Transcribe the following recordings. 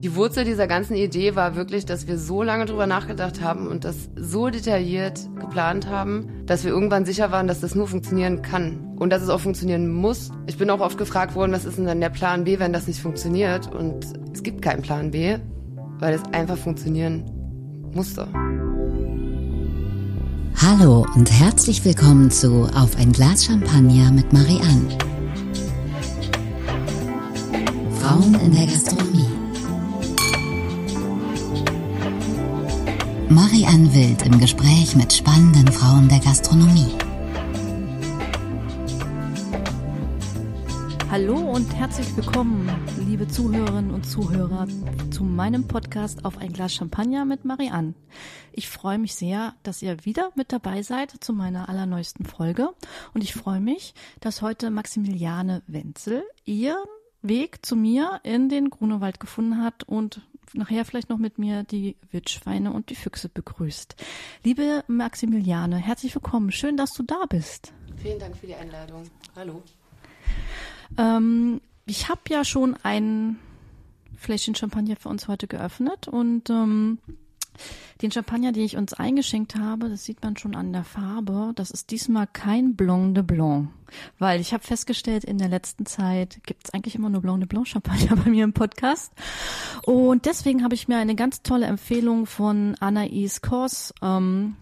Die Wurzel dieser ganzen Idee war wirklich, dass wir so lange drüber nachgedacht haben und das so detailliert geplant haben, dass wir irgendwann sicher waren, dass das nur funktionieren kann und dass es auch funktionieren muss. Ich bin auch oft gefragt worden, was ist denn dann der Plan B, wenn das nicht funktioniert? Und es gibt keinen Plan B, weil es einfach funktionieren musste. Hallo und herzlich willkommen zu Auf ein Glas Champagner mit Marianne. Frauen in der Gastronomie. Marianne Wild im Gespräch mit spannenden Frauen der Gastronomie. Hallo und herzlich willkommen, liebe Zuhörerinnen und Zuhörer, zu meinem Podcast auf ein Glas Champagner mit Marianne. Ich freue mich sehr, dass ihr wieder mit dabei seid zu meiner allerneuesten Folge und ich freue mich, dass heute Maximiliane Wenzel ihren Weg zu mir in den Grunewald gefunden hat und nachher vielleicht noch mit mir die Wildschweine und die Füchse begrüßt. Liebe Maximiliane, herzlich willkommen. Schön, dass du da bist. Vielen Dank für die Einladung. Hallo. Ähm, ich habe ja schon ein Fläschchen Champagner für uns heute geöffnet und ähm, den Champagner, den ich uns eingeschenkt habe, das sieht man schon an der Farbe, das ist diesmal kein Blanc de Blanc. Weil ich habe festgestellt, in der letzten Zeit gibt es eigentlich immer nur Blanc de Blanc Champagner bei mir im Podcast. Und deswegen habe ich mir eine ganz tolle Empfehlung von Anaïs Kors ähm,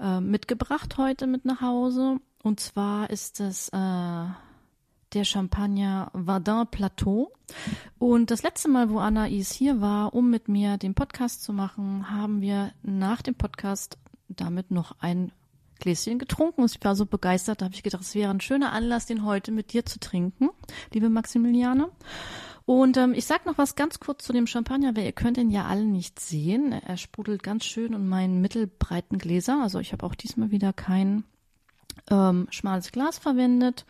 äh, mitgebracht heute mit nach Hause. Und zwar ist es äh, der Champagner Vardin Plateau. Und das letzte Mal, wo Anaïs hier war, um mit mir den Podcast zu machen, haben wir nach dem Podcast damit noch ein Gläschen getrunken. Und ich war so begeistert, da habe ich gedacht, es wäre ein schöner Anlass, den heute mit dir zu trinken, liebe Maximiliane. Und ähm, ich sag noch was ganz kurz zu dem Champagner, weil ihr könnt ihn ja alle nicht sehen. Er sprudelt ganz schön in meinen mittelbreiten Gläser. Also ich habe auch diesmal wieder kein ähm, schmales Glas verwendet.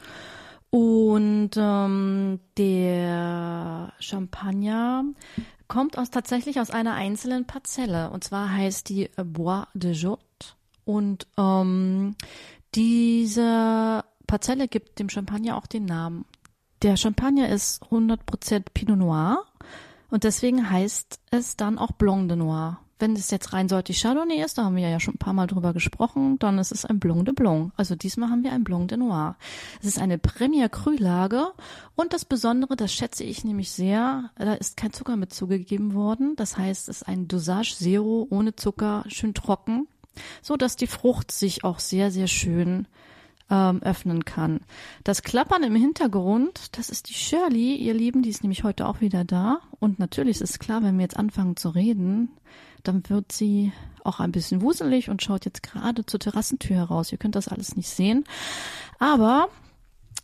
Und ähm, der Champagner kommt aus tatsächlich aus einer einzelnen Parzelle. Und zwar heißt die Bois de Jotte. Und ähm, diese Parzelle gibt dem Champagner auch den Namen. Der Champagner ist 100% Pinot Noir und deswegen heißt es dann auch Blanc de Noir. Wenn es jetzt reinseitig Chardonnay ist, da haben wir ja schon ein paar Mal drüber gesprochen, dann ist es ein Blanc de Blanc. Also diesmal haben wir ein Blanc de Noir. Es ist eine Premier Cru Lage und das Besondere, das schätze ich nämlich sehr, da ist kein Zucker mit zugegeben worden. Das heißt, es ist ein Dosage Zero ohne Zucker, schön trocken, so dass die Frucht sich auch sehr, sehr schön ähm, öffnen kann. Das Klappern im Hintergrund, das ist die Shirley, ihr Lieben, die ist nämlich heute auch wieder da. Und natürlich ist es klar, wenn wir jetzt anfangen zu reden, dann wird sie auch ein bisschen wuselig und schaut jetzt gerade zur Terrassentür heraus. Ihr könnt das alles nicht sehen. Aber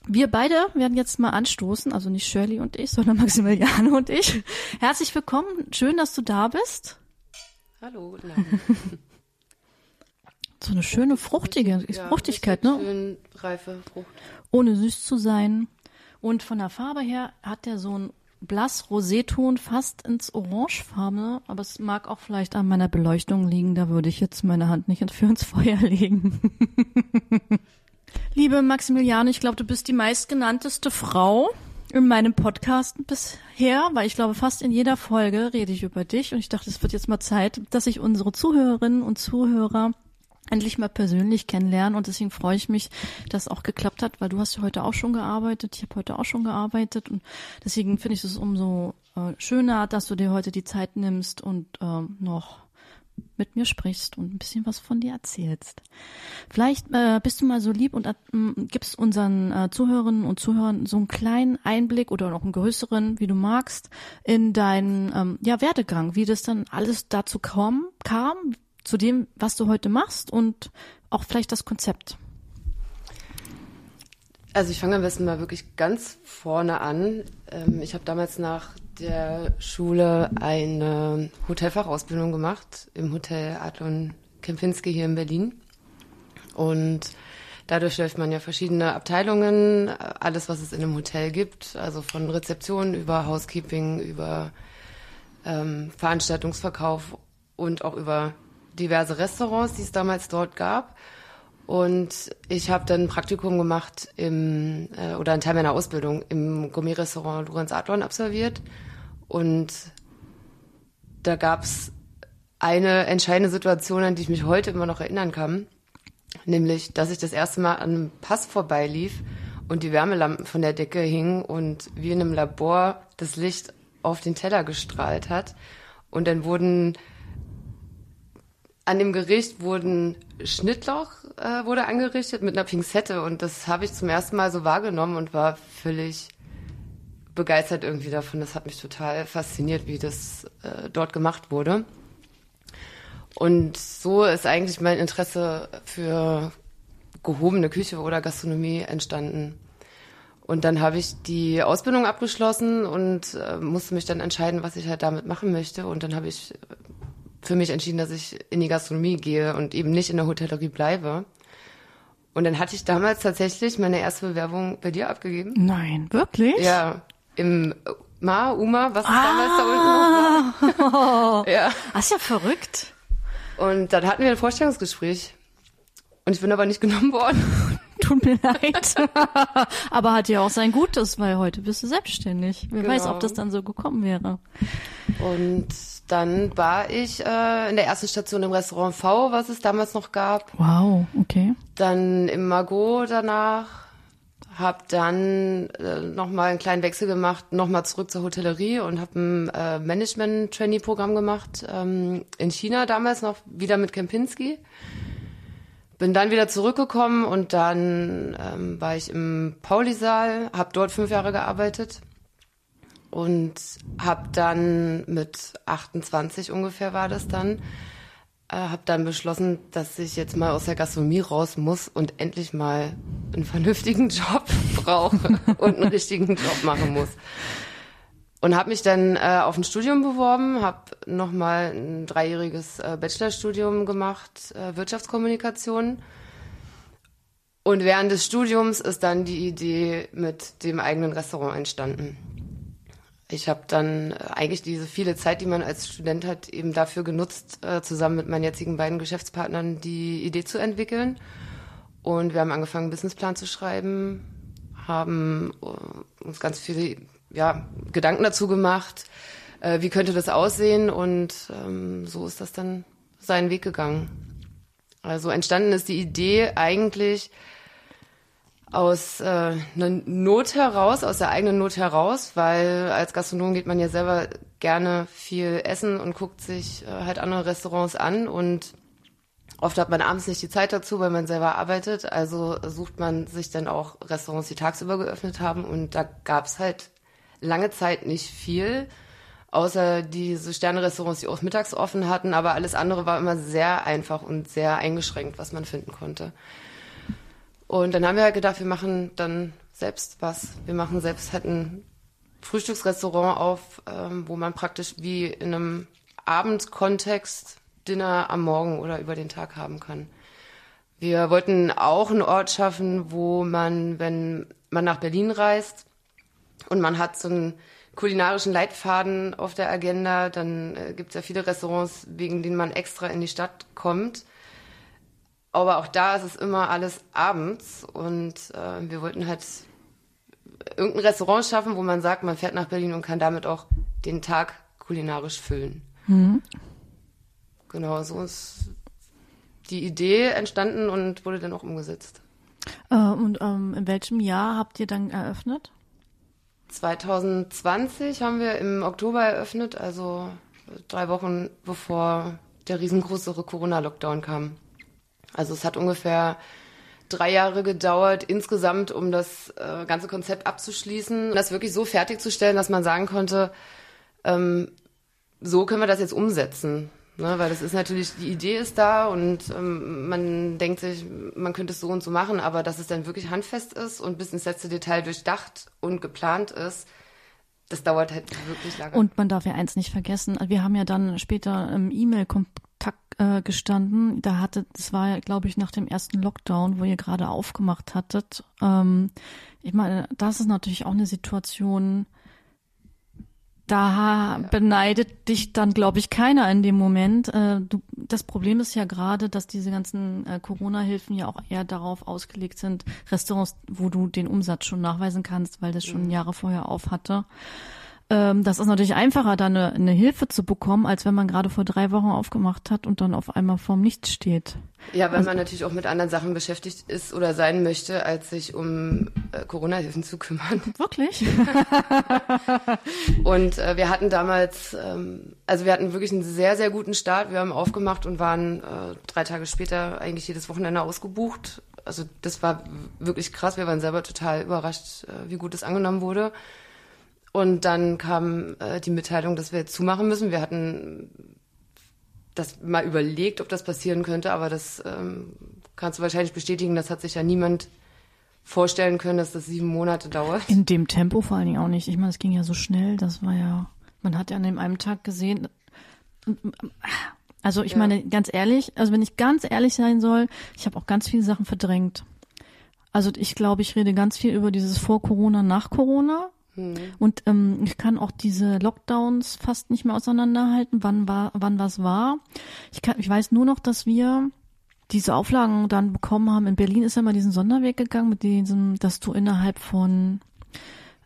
wir beide werden jetzt mal anstoßen, also nicht Shirley und ich, sondern Maximiliane und ich. Herzlich willkommen. Schön, dass du da bist. Hallo, guten Abend. So eine schöne fruchtige Ja, Fruchtigkeit, ne? Schön reife Frucht. Ohne süß zu sein. Und von der Farbe her hat der so ein blass Roséton fast ins Orangefarbene, aber es mag auch vielleicht an meiner Beleuchtung liegen, da würde ich jetzt meine Hand nicht für ins Feuer legen. Liebe Maximiliane, ich glaube, du bist die meistgenannteste Frau in meinem Podcast bisher, weil ich glaube, fast in jeder Folge rede ich über dich und ich dachte, es wird jetzt mal Zeit, dass ich unsere Zuhörerinnen und Zuhörer endlich mal persönlich kennenlernen. Und deswegen freue ich mich, dass es auch geklappt hat, weil du hast ja heute auch schon gearbeitet, ich habe heute auch schon gearbeitet. Und deswegen finde ich es umso äh, schöner, dass du dir heute die Zeit nimmst und ähm, noch mit mir sprichst und ein bisschen was von dir erzählst. Vielleicht äh, bist du mal so lieb und äh, gibst unseren äh, Zuhörerinnen und Zuhörern so einen kleinen Einblick oder noch einen größeren, wie du magst, in deinen ähm, ja, Werdegang, wie das dann alles dazu kam, kam, zu dem, was du heute machst und auch vielleicht das Konzept. Also ich fange am besten mal wirklich ganz vorne an. Ähm, ich habe damals nach der Schule eine Hotelfachausbildung gemacht im Hotel Adlon Kempinski hier in Berlin. Und dadurch läuft man ja verschiedene Abteilungen, alles was es in einem Hotel gibt, also von Rezeption über Housekeeping, über ähm, Veranstaltungsverkauf und auch über diverse Restaurants, die es damals dort gab. Und ich habe dann ein Praktikum gemacht im, äh, oder einen Teil meiner Ausbildung im Gourmet-Restaurant Lorenz Adlon absolviert. Und da gab es eine entscheidende Situation, an die ich mich heute immer noch erinnern kann. Nämlich, dass ich das erste Mal an einem Pass vorbeilief und die Wärmelampen von der Decke hingen und wie in einem Labor das Licht auf den Teller gestrahlt hat. Und dann wurden an dem Gericht wurden Schnittloch äh, wurde angerichtet mit einer Pinzette und das habe ich zum ersten Mal so wahrgenommen und war völlig begeistert irgendwie davon. Das hat mich total fasziniert, wie das äh, dort gemacht wurde. Und so ist eigentlich mein Interesse für gehobene Küche oder Gastronomie entstanden. Und dann habe ich die Ausbildung abgeschlossen und äh, musste mich dann entscheiden, was ich halt damit machen möchte. Und dann habe ich für mich entschieden, dass ich in die Gastronomie gehe und eben nicht in der Hotellerie bleibe. Und dann hatte ich damals tatsächlich meine erste Bewerbung bei dir abgegeben. Nein, wirklich? Ja, im Ma, Uma, was ah, damals da unten noch war. ja. Das ist ja verrückt. Und dann hatten wir ein Vorstellungsgespräch. Und ich bin aber nicht genommen worden. Tut mir leid. aber hat ja auch sein Gutes, weil heute bist du selbstständig. Wer genau. weiß, ob das dann so gekommen wäre. Und dann war ich äh, in der ersten Station im Restaurant V, was es damals noch gab. Wow, okay. Dann im Margot danach. Hab dann äh, nochmal einen kleinen Wechsel gemacht, nochmal zurück zur Hotellerie und habe ein äh, Management-Trainee-Programm gemacht ähm, in China damals noch wieder mit Kempinski. Bin dann wieder zurückgekommen und dann ähm, war ich im Paulisaal, habe dort fünf Jahre gearbeitet und habe dann mit 28 ungefähr war das dann, äh, habe dann beschlossen, dass ich jetzt mal aus der Gastronomie raus muss und endlich mal einen vernünftigen Job brauche und einen richtigen Job machen muss. Und habe mich dann äh, auf ein Studium beworben, habe nochmal ein dreijähriges äh, Bachelorstudium gemacht, äh, Wirtschaftskommunikation. Und während des Studiums ist dann die Idee mit dem eigenen Restaurant entstanden. Ich habe dann äh, eigentlich diese viele Zeit, die man als Student hat, eben dafür genutzt, äh, zusammen mit meinen jetzigen beiden Geschäftspartnern die Idee zu entwickeln. Und wir haben angefangen, einen Businessplan zu schreiben, haben äh, uns ganz viele ja, Gedanken dazu gemacht, wie könnte das aussehen und ähm, so ist das dann seinen Weg gegangen. Also entstanden ist die Idee eigentlich, aus äh, einer Not heraus, aus der eigenen Not heraus, weil als Gastronom geht man ja selber gerne viel essen und guckt sich äh, halt andere Restaurants an und oft hat man abends nicht die Zeit dazu, weil man selber arbeitet. Also sucht man sich dann auch Restaurants, die tagsüber geöffnet haben und da gab's halt lange Zeit nicht viel, außer diese Sterne-Restaurants, die auch mittags offen hatten, aber alles andere war immer sehr einfach und sehr eingeschränkt, was man finden konnte. Und dann haben wir halt gedacht, wir machen dann selbst was. Wir machen selbst halt ein Frühstücksrestaurant auf, ähm, wo man praktisch wie in einem Abendkontext Dinner am Morgen oder über den Tag haben kann. Wir wollten auch einen Ort schaffen, wo man, wenn man nach Berlin reist und man hat so einen kulinarischen Leitfaden auf der Agenda, dann äh, gibt es ja viele Restaurants, wegen denen man extra in die Stadt kommt. Aber auch da ist es immer alles abends und äh, wir wollten halt irgendein Restaurant schaffen, wo man sagt, man fährt nach Berlin und kann damit auch den Tag kulinarisch füllen. Mhm. Genau, so ist die Idee entstanden und wurde dann auch umgesetzt. Äh, und ähm, in welchem Jahr habt ihr dann eröffnet? 2020 haben wir im Oktober eröffnet, also drei Wochen bevor der riesengroße Corona-Lockdown kam. Also es hat ungefähr drei Jahre gedauert insgesamt, um das äh, ganze Konzept abzuschließen, das wirklich so fertigzustellen, dass man sagen konnte, ähm, so können wir das jetzt umsetzen. Ne, weil das ist natürlich, die Idee ist da und ähm, man denkt sich, man könnte es so und so machen, aber dass es dann wirklich handfest ist und bis ins letzte Detail durchdacht und geplant ist, das dauert halt wirklich lange. Und man darf ja eins nicht vergessen, wir haben ja dann später im E-Mail-Kontakt äh, gestanden. Da hatte, das war ja, glaube ich, nach dem ersten Lockdown, wo ihr gerade aufgemacht hattet. Ähm, ich meine, das ist natürlich auch eine Situation, da beneidet dich dann, glaube ich, keiner in dem Moment. Äh, das Problem ist ja gerade, dass diese ganzen äh, Corona-Hilfen ja auch eher darauf ausgelegt sind, Restaurants, wo du den Umsatz schon nachweisen kannst, weil das schon mhm. Jahre vorher auf hatte. Ähm, das ist natürlich einfacher, da eine, eine Hilfe zu bekommen, als wenn man gerade vor drei Wochen aufgemacht hat und dann auf einmal vorm Nichts steht. Ja, weil also, man natürlich auch mit anderen Sachen beschäftigt ist oder sein möchte, als sich um äh, Corona-Hilfen zu kümmern. Wirklich? und äh, wir hatten damals, ähm, also wir hatten wirklich einen sehr, sehr guten Start. Wir haben aufgemacht und waren äh, drei Tage später eigentlich jedes Wochenende ausgebucht. Also das war wirklich krass. Wir waren selber total überrascht, äh, wie gut es angenommen wurde. Und dann kam äh, die Mitteilung, dass wir jetzt zumachen müssen. Wir hatten das mal überlegt, ob das passieren könnte, aber das ähm, kannst du wahrscheinlich bestätigen. Das hat sich ja niemand vorstellen können, dass das sieben Monate dauert. In dem Tempo vor allen Dingen auch nicht. Ich meine, es ging ja so schnell. Das war ja, man hat ja an dem einen Tag gesehen. Also ich ja. meine, ganz ehrlich, also wenn ich ganz ehrlich sein soll, ich habe auch ganz viele Sachen verdrängt. Also ich glaube, ich rede ganz viel über dieses vor Corona, nach Corona. Mhm. Und ähm, ich kann auch diese Lockdowns fast nicht mehr auseinanderhalten, wann war, wann was war. Ich kann, ich weiß nur noch, dass wir diese Auflagen dann bekommen haben. In Berlin ist ja mal diesen Sonderweg gegangen mit diesem, dass du innerhalb von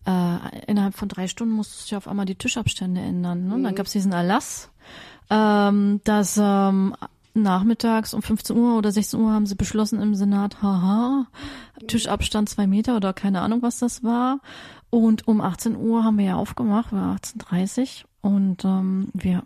äh, innerhalb von drei Stunden musstest du ja auf einmal die Tischabstände ändern. Ne? Mhm. Dann gab es diesen Erlass, ähm, dass ähm, nachmittags um 15 Uhr oder 16 Uhr haben sie beschlossen im Senat, haha, Tischabstand zwei Meter oder keine Ahnung, was das war. Und um 18 Uhr haben wir ja aufgemacht, war 18.30 und ähm, wir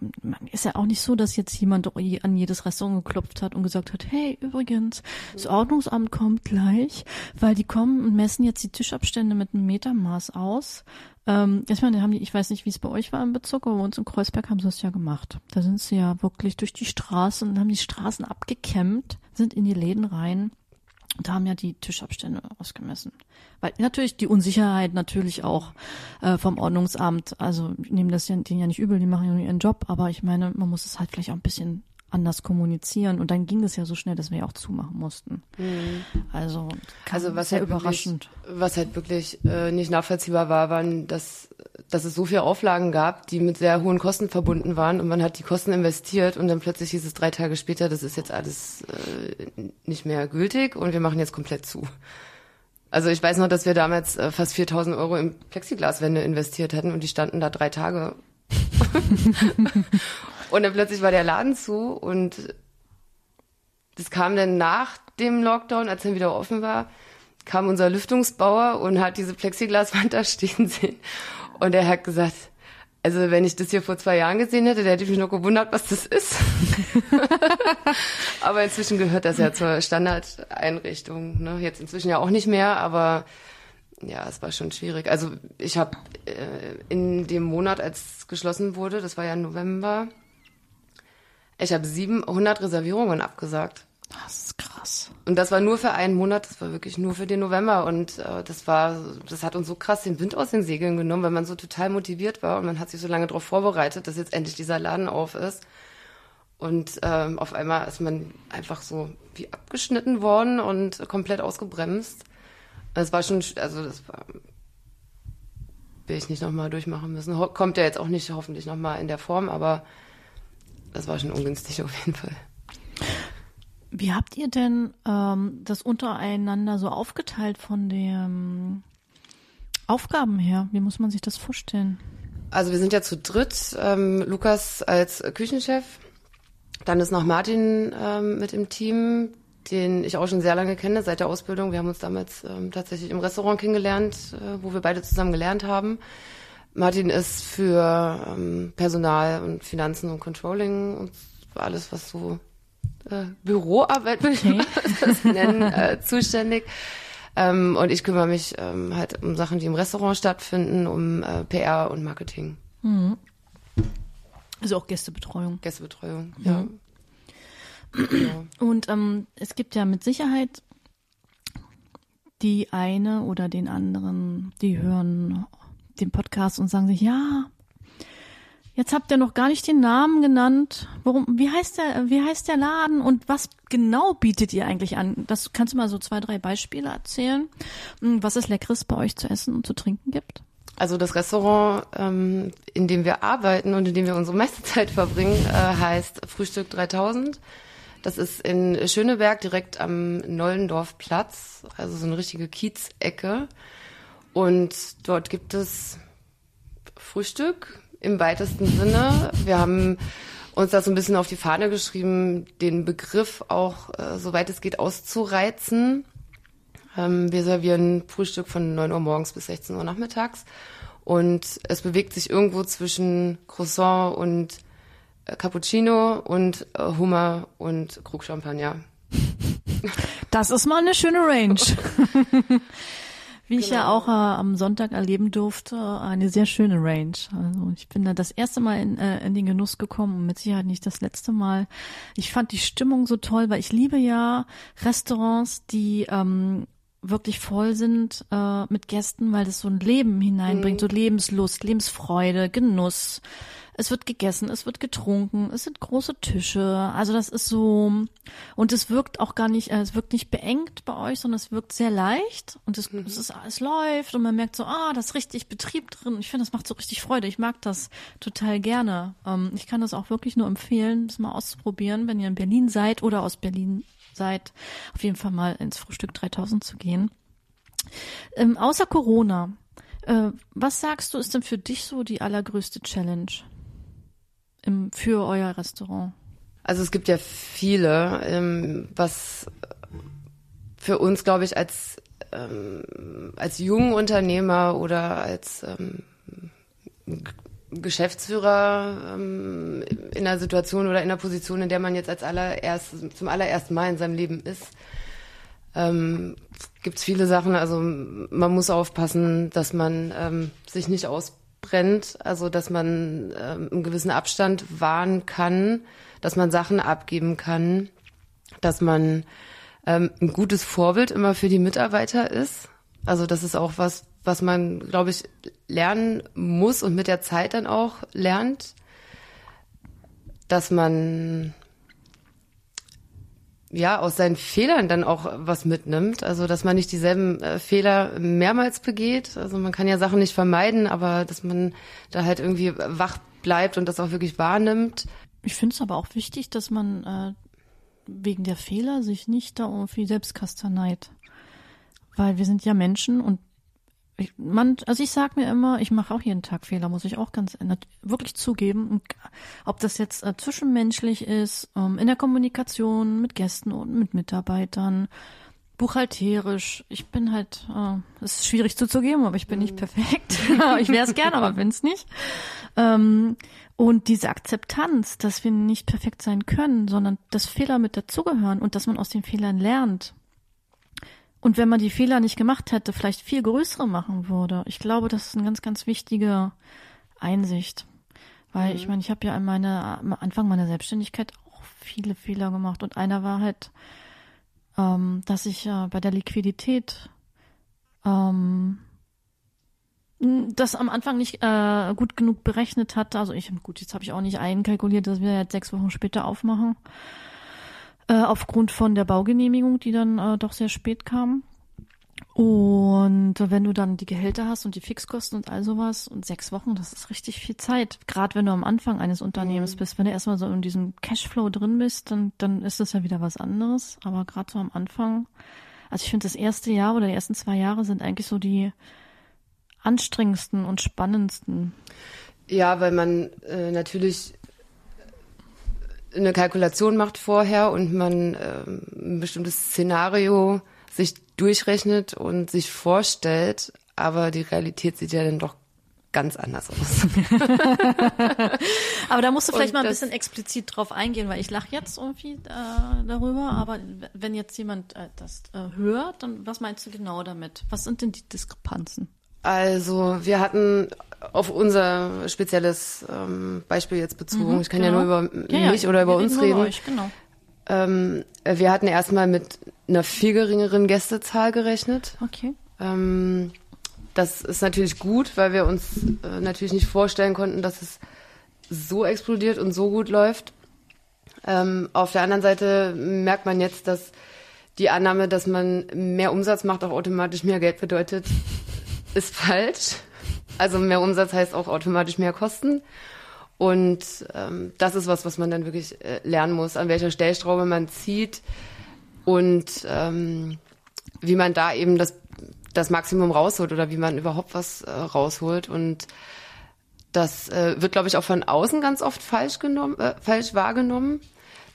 ist ja auch nicht so, dass jetzt jemand an jedes Restaurant geklopft hat und gesagt hat, hey, übrigens, das Ordnungsamt kommt gleich, weil die kommen und messen jetzt die Tischabstände mit einem Metermaß aus. Ähm, ich meine, haben die, ich weiß nicht, wie es bei euch war im Bezirk, aber bei uns in Kreuzberg haben sie das ja gemacht. Da sind sie ja wirklich durch die Straßen und haben die Straßen abgekämmt, sind in die Läden rein und haben ja die Tischabstände ausgemessen. Weil natürlich die Unsicherheit natürlich auch äh, vom Ordnungsamt, also ich nehme das ja, denen ja nicht übel, die machen ja nur ihren Job, aber ich meine, man muss es halt vielleicht auch ein bisschen anders kommunizieren und dann ging es ja so schnell, dass wir ja auch zumachen mussten. Mhm. Also, also was sehr halt überraschend. Wirklich, was halt wirklich äh, nicht nachvollziehbar war, waren, dass, dass es so viele Auflagen gab, die mit sehr hohen Kosten verbunden waren und man hat die Kosten investiert und dann plötzlich hieß es drei Tage später, das ist jetzt alles äh, nicht mehr gültig und wir machen jetzt komplett zu. Also ich weiß noch, dass wir damals äh, fast 4000 Euro in Plexiglaswände investiert hatten und die standen da drei Tage. Und dann plötzlich war der Laden zu und das kam dann nach dem Lockdown, als er wieder offen war, kam unser Lüftungsbauer und hat diese Plexiglaswand da stehen sehen. Und er hat gesagt, also wenn ich das hier vor zwei Jahren gesehen hätte, der hätte mich noch gewundert, was das ist. aber inzwischen gehört das ja zur Standardeinrichtung. Ne? Jetzt inzwischen ja auch nicht mehr, aber ja, es war schon schwierig. Also ich habe äh, in dem Monat, als geschlossen wurde, das war ja November, ich habe 700 Reservierungen abgesagt. Das ist krass. Und das war nur für einen Monat, das war wirklich nur für den November. Und äh, das war, das hat uns so krass den Wind aus den Segeln genommen, weil man so total motiviert war und man hat sich so lange darauf vorbereitet, dass jetzt endlich dieser Laden auf ist. Und ähm, auf einmal ist man einfach so wie abgeschnitten worden und komplett ausgebremst. Das war schon, also das war, will ich nicht nochmal durchmachen müssen. Kommt ja jetzt auch nicht hoffentlich nochmal in der Form, aber das war schon ungünstig auf jeden Fall. Wie habt ihr denn ähm, das untereinander so aufgeteilt von den Aufgaben her? Wie muss man sich das vorstellen? Also wir sind ja zu dritt. Ähm, Lukas als Küchenchef. Dann ist noch Martin ähm, mit im Team, den ich auch schon sehr lange kenne, seit der Ausbildung. Wir haben uns damals ähm, tatsächlich im Restaurant kennengelernt, äh, wo wir beide zusammen gelernt haben. Martin ist für ähm, Personal und Finanzen und Controlling und alles, was so äh, Büroarbeit okay. ich das nennen, äh, zuständig. Ähm, und ich kümmere mich ähm, halt um Sachen, die im Restaurant stattfinden, um äh, PR und Marketing. Mhm. Also auch Gästebetreuung. Gästebetreuung, ja. ja. Genau. Und ähm, es gibt ja mit Sicherheit die eine oder den anderen, die hören den Podcast und sagen sich, ja, jetzt habt ihr noch gar nicht den Namen genannt. Warum, wie heißt der, wie heißt der Laden und was genau bietet ihr eigentlich an? Das kannst du mal so zwei, drei Beispiele erzählen, hm, was es Leckeres bei euch zu essen und zu trinken gibt? Also das Restaurant, ähm, in dem wir arbeiten und in dem wir unsere meiste Zeit verbringen, äh, heißt Frühstück 3000. Das ist in Schöneberg direkt am Nollendorfplatz, also so eine richtige Kiezecke. Und dort gibt es Frühstück im weitesten Sinne. Wir haben uns da so ein bisschen auf die Fahne geschrieben, den Begriff auch, äh, soweit es geht, auszureizen. Ähm, wir servieren Frühstück von 9 Uhr morgens bis 16 Uhr nachmittags. Und es bewegt sich irgendwo zwischen Croissant und äh, Cappuccino und äh, Hummer und Krug Champagner. Das ist mal eine schöne Range. Wie ich ja genau. auch äh, am Sonntag erleben durfte, eine sehr schöne Range. Also ich bin da das erste Mal in, äh, in den Genuss gekommen und mit Sicherheit nicht das letzte Mal. Ich fand die Stimmung so toll, weil ich liebe ja Restaurants, die ähm, wirklich voll sind äh, mit Gästen, weil das so ein Leben hineinbringt, mhm. so Lebenslust, Lebensfreude, Genuss. Es wird gegessen, es wird getrunken, es sind große Tische. Also das ist so und es wirkt auch gar nicht, äh, es wirkt nicht beengt bei euch, sondern es wirkt sehr leicht und es, mhm. es, ist, es läuft und man merkt so, ah, das ist richtig Betrieb drin. Ich finde, das macht so richtig Freude. Ich mag das total gerne. Ähm, ich kann das auch wirklich nur empfehlen, das mal auszuprobieren, wenn ihr in Berlin seid oder aus Berlin seid, auf jeden Fall mal ins Frühstück 3000 zu gehen. Ähm, außer Corona, äh, was sagst du, ist denn für dich so die allergrößte Challenge im, für euer Restaurant? Also es gibt ja viele, ähm, was für uns, glaube ich, als ähm, als jungen Unternehmer oder als ähm, Geschäftsführer ähm, in einer Situation oder in einer Position, in der man jetzt als allererst zum allerersten Mal in seinem Leben ist, ähm, gibt es viele Sachen. Also man muss aufpassen, dass man ähm, sich nicht ausbrennt, also dass man ähm, einen gewissen Abstand wahren kann, dass man Sachen abgeben kann, dass man ähm, ein gutes Vorbild immer für die Mitarbeiter ist. Also das ist auch was, was man, glaube ich, lernen muss und mit der Zeit dann auch lernt, dass man ja aus seinen Fehlern dann auch was mitnimmt. Also dass man nicht dieselben äh, Fehler mehrmals begeht. Also man kann ja Sachen nicht vermeiden, aber dass man da halt irgendwie wach bleibt und das auch wirklich wahrnimmt. Ich finde es aber auch wichtig, dass man äh, wegen der Fehler sich nicht da irgendwie selbst kasterneit. Weil wir sind ja Menschen und ich, man, also ich sag mir immer, ich mache auch jeden Tag Fehler, muss ich auch ganz wirklich zugeben. Und ob das jetzt äh, zwischenmenschlich ist, ähm, in der Kommunikation mit Gästen und mit Mitarbeitern, buchhalterisch. Ich bin halt, äh, es ist schwierig zuzugeben, aber ich bin nicht mhm. perfekt. ich wäre es gern, aber bin's nicht. Ähm, und diese Akzeptanz, dass wir nicht perfekt sein können, sondern dass Fehler mit dazugehören und dass man aus den Fehlern lernt und wenn man die Fehler nicht gemacht hätte, vielleicht viel größere machen würde. Ich glaube, das ist eine ganz, ganz wichtige Einsicht. Weil mhm. ich meine, ich habe ja an meiner, am Anfang meiner Selbstständigkeit auch viele Fehler gemacht. Und einer war halt, ähm, dass ich äh, bei der Liquidität ähm, das am Anfang nicht äh, gut genug berechnet hatte. Also ich, gut, jetzt habe ich auch nicht einkalkuliert, dass wir jetzt sechs Wochen später aufmachen äh, aufgrund von der Baugenehmigung, die dann äh, doch sehr spät kam. Und wenn du dann die Gehälter hast und die Fixkosten und all sowas und sechs Wochen, das ist richtig viel Zeit. Gerade wenn du am Anfang eines Unternehmens mhm. bist, wenn du erstmal so in diesem Cashflow drin bist, dann, dann ist das ja wieder was anderes. Aber gerade so am Anfang, also ich finde, das erste Jahr oder die ersten zwei Jahre sind eigentlich so die anstrengendsten und spannendsten. Ja, weil man äh, natürlich eine Kalkulation macht vorher und man ähm, ein bestimmtes Szenario sich durchrechnet und sich vorstellt, aber die Realität sieht ja dann doch ganz anders aus. aber da musst du vielleicht und mal ein bisschen explizit drauf eingehen, weil ich lache jetzt irgendwie äh, darüber, aber wenn jetzt jemand äh, das äh, hört, dann was meinst du genau damit? Was sind denn die Diskrepanzen? Also wir hatten auf unser spezielles ähm, Beispiel jetzt bezogen. Mhm, ich kann genau. ja nur über ja, mich ja, oder über uns reden. Euch, genau. ähm, wir hatten erstmal mit einer viel geringeren Gästezahl gerechnet. Okay. Ähm, das ist natürlich gut, weil wir uns äh, natürlich nicht vorstellen konnten, dass es so explodiert und so gut läuft. Ähm, auf der anderen Seite merkt man jetzt, dass die Annahme, dass man mehr Umsatz macht, auch automatisch mehr Geld bedeutet, ist falsch. Also mehr Umsatz heißt auch automatisch mehr Kosten. Und ähm, das ist was, was man dann wirklich äh, lernen muss, an welcher Stellschraube man zieht und ähm, wie man da eben das, das Maximum rausholt oder wie man überhaupt was äh, rausholt. Und das äh, wird, glaube ich, auch von außen ganz oft falsch genommen, äh, falsch wahrgenommen.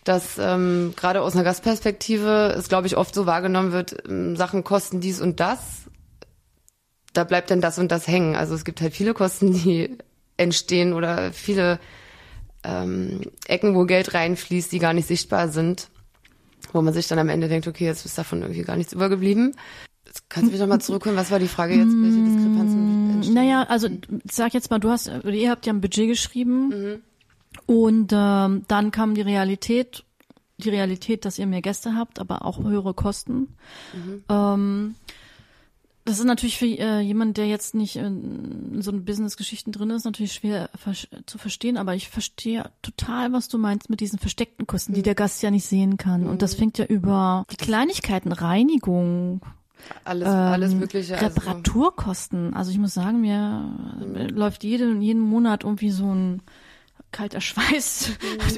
Dass ähm, gerade aus einer Gastperspektive es, glaube ich, oft so wahrgenommen wird, ähm, Sachen kosten dies und das. Da bleibt dann das und das hängen. Also es gibt halt viele Kosten, die entstehen oder viele ähm, Ecken, wo Geld reinfließt, die gar nicht sichtbar sind, wo man sich dann am Ende denkt, okay, jetzt ist davon irgendwie gar nichts übergeblieben. Jetzt kannst du mich nochmal zurückholen, was war die Frage jetzt, welche Diskrepanzen entstehen? Naja, also sag jetzt mal, du hast, ihr habt ja ein Budget geschrieben und ähm, dann kam die Realität, die Realität, dass ihr mehr Gäste habt, aber auch höhere Kosten. Ähm, das ist natürlich für äh, jemand, der jetzt nicht in, so Business-Geschichten drin ist, natürlich schwer ver- zu verstehen, aber ich verstehe total, was du meinst mit diesen versteckten Kosten, die der Gast ja nicht sehen kann. Und das fängt ja über die Kleinigkeiten, Reinigung, Alles, alles ähm, Mögliche. Also, Reparaturkosten. Also ich muss sagen, mir äh, läuft jede, jeden Monat irgendwie so ein kalter Schweiß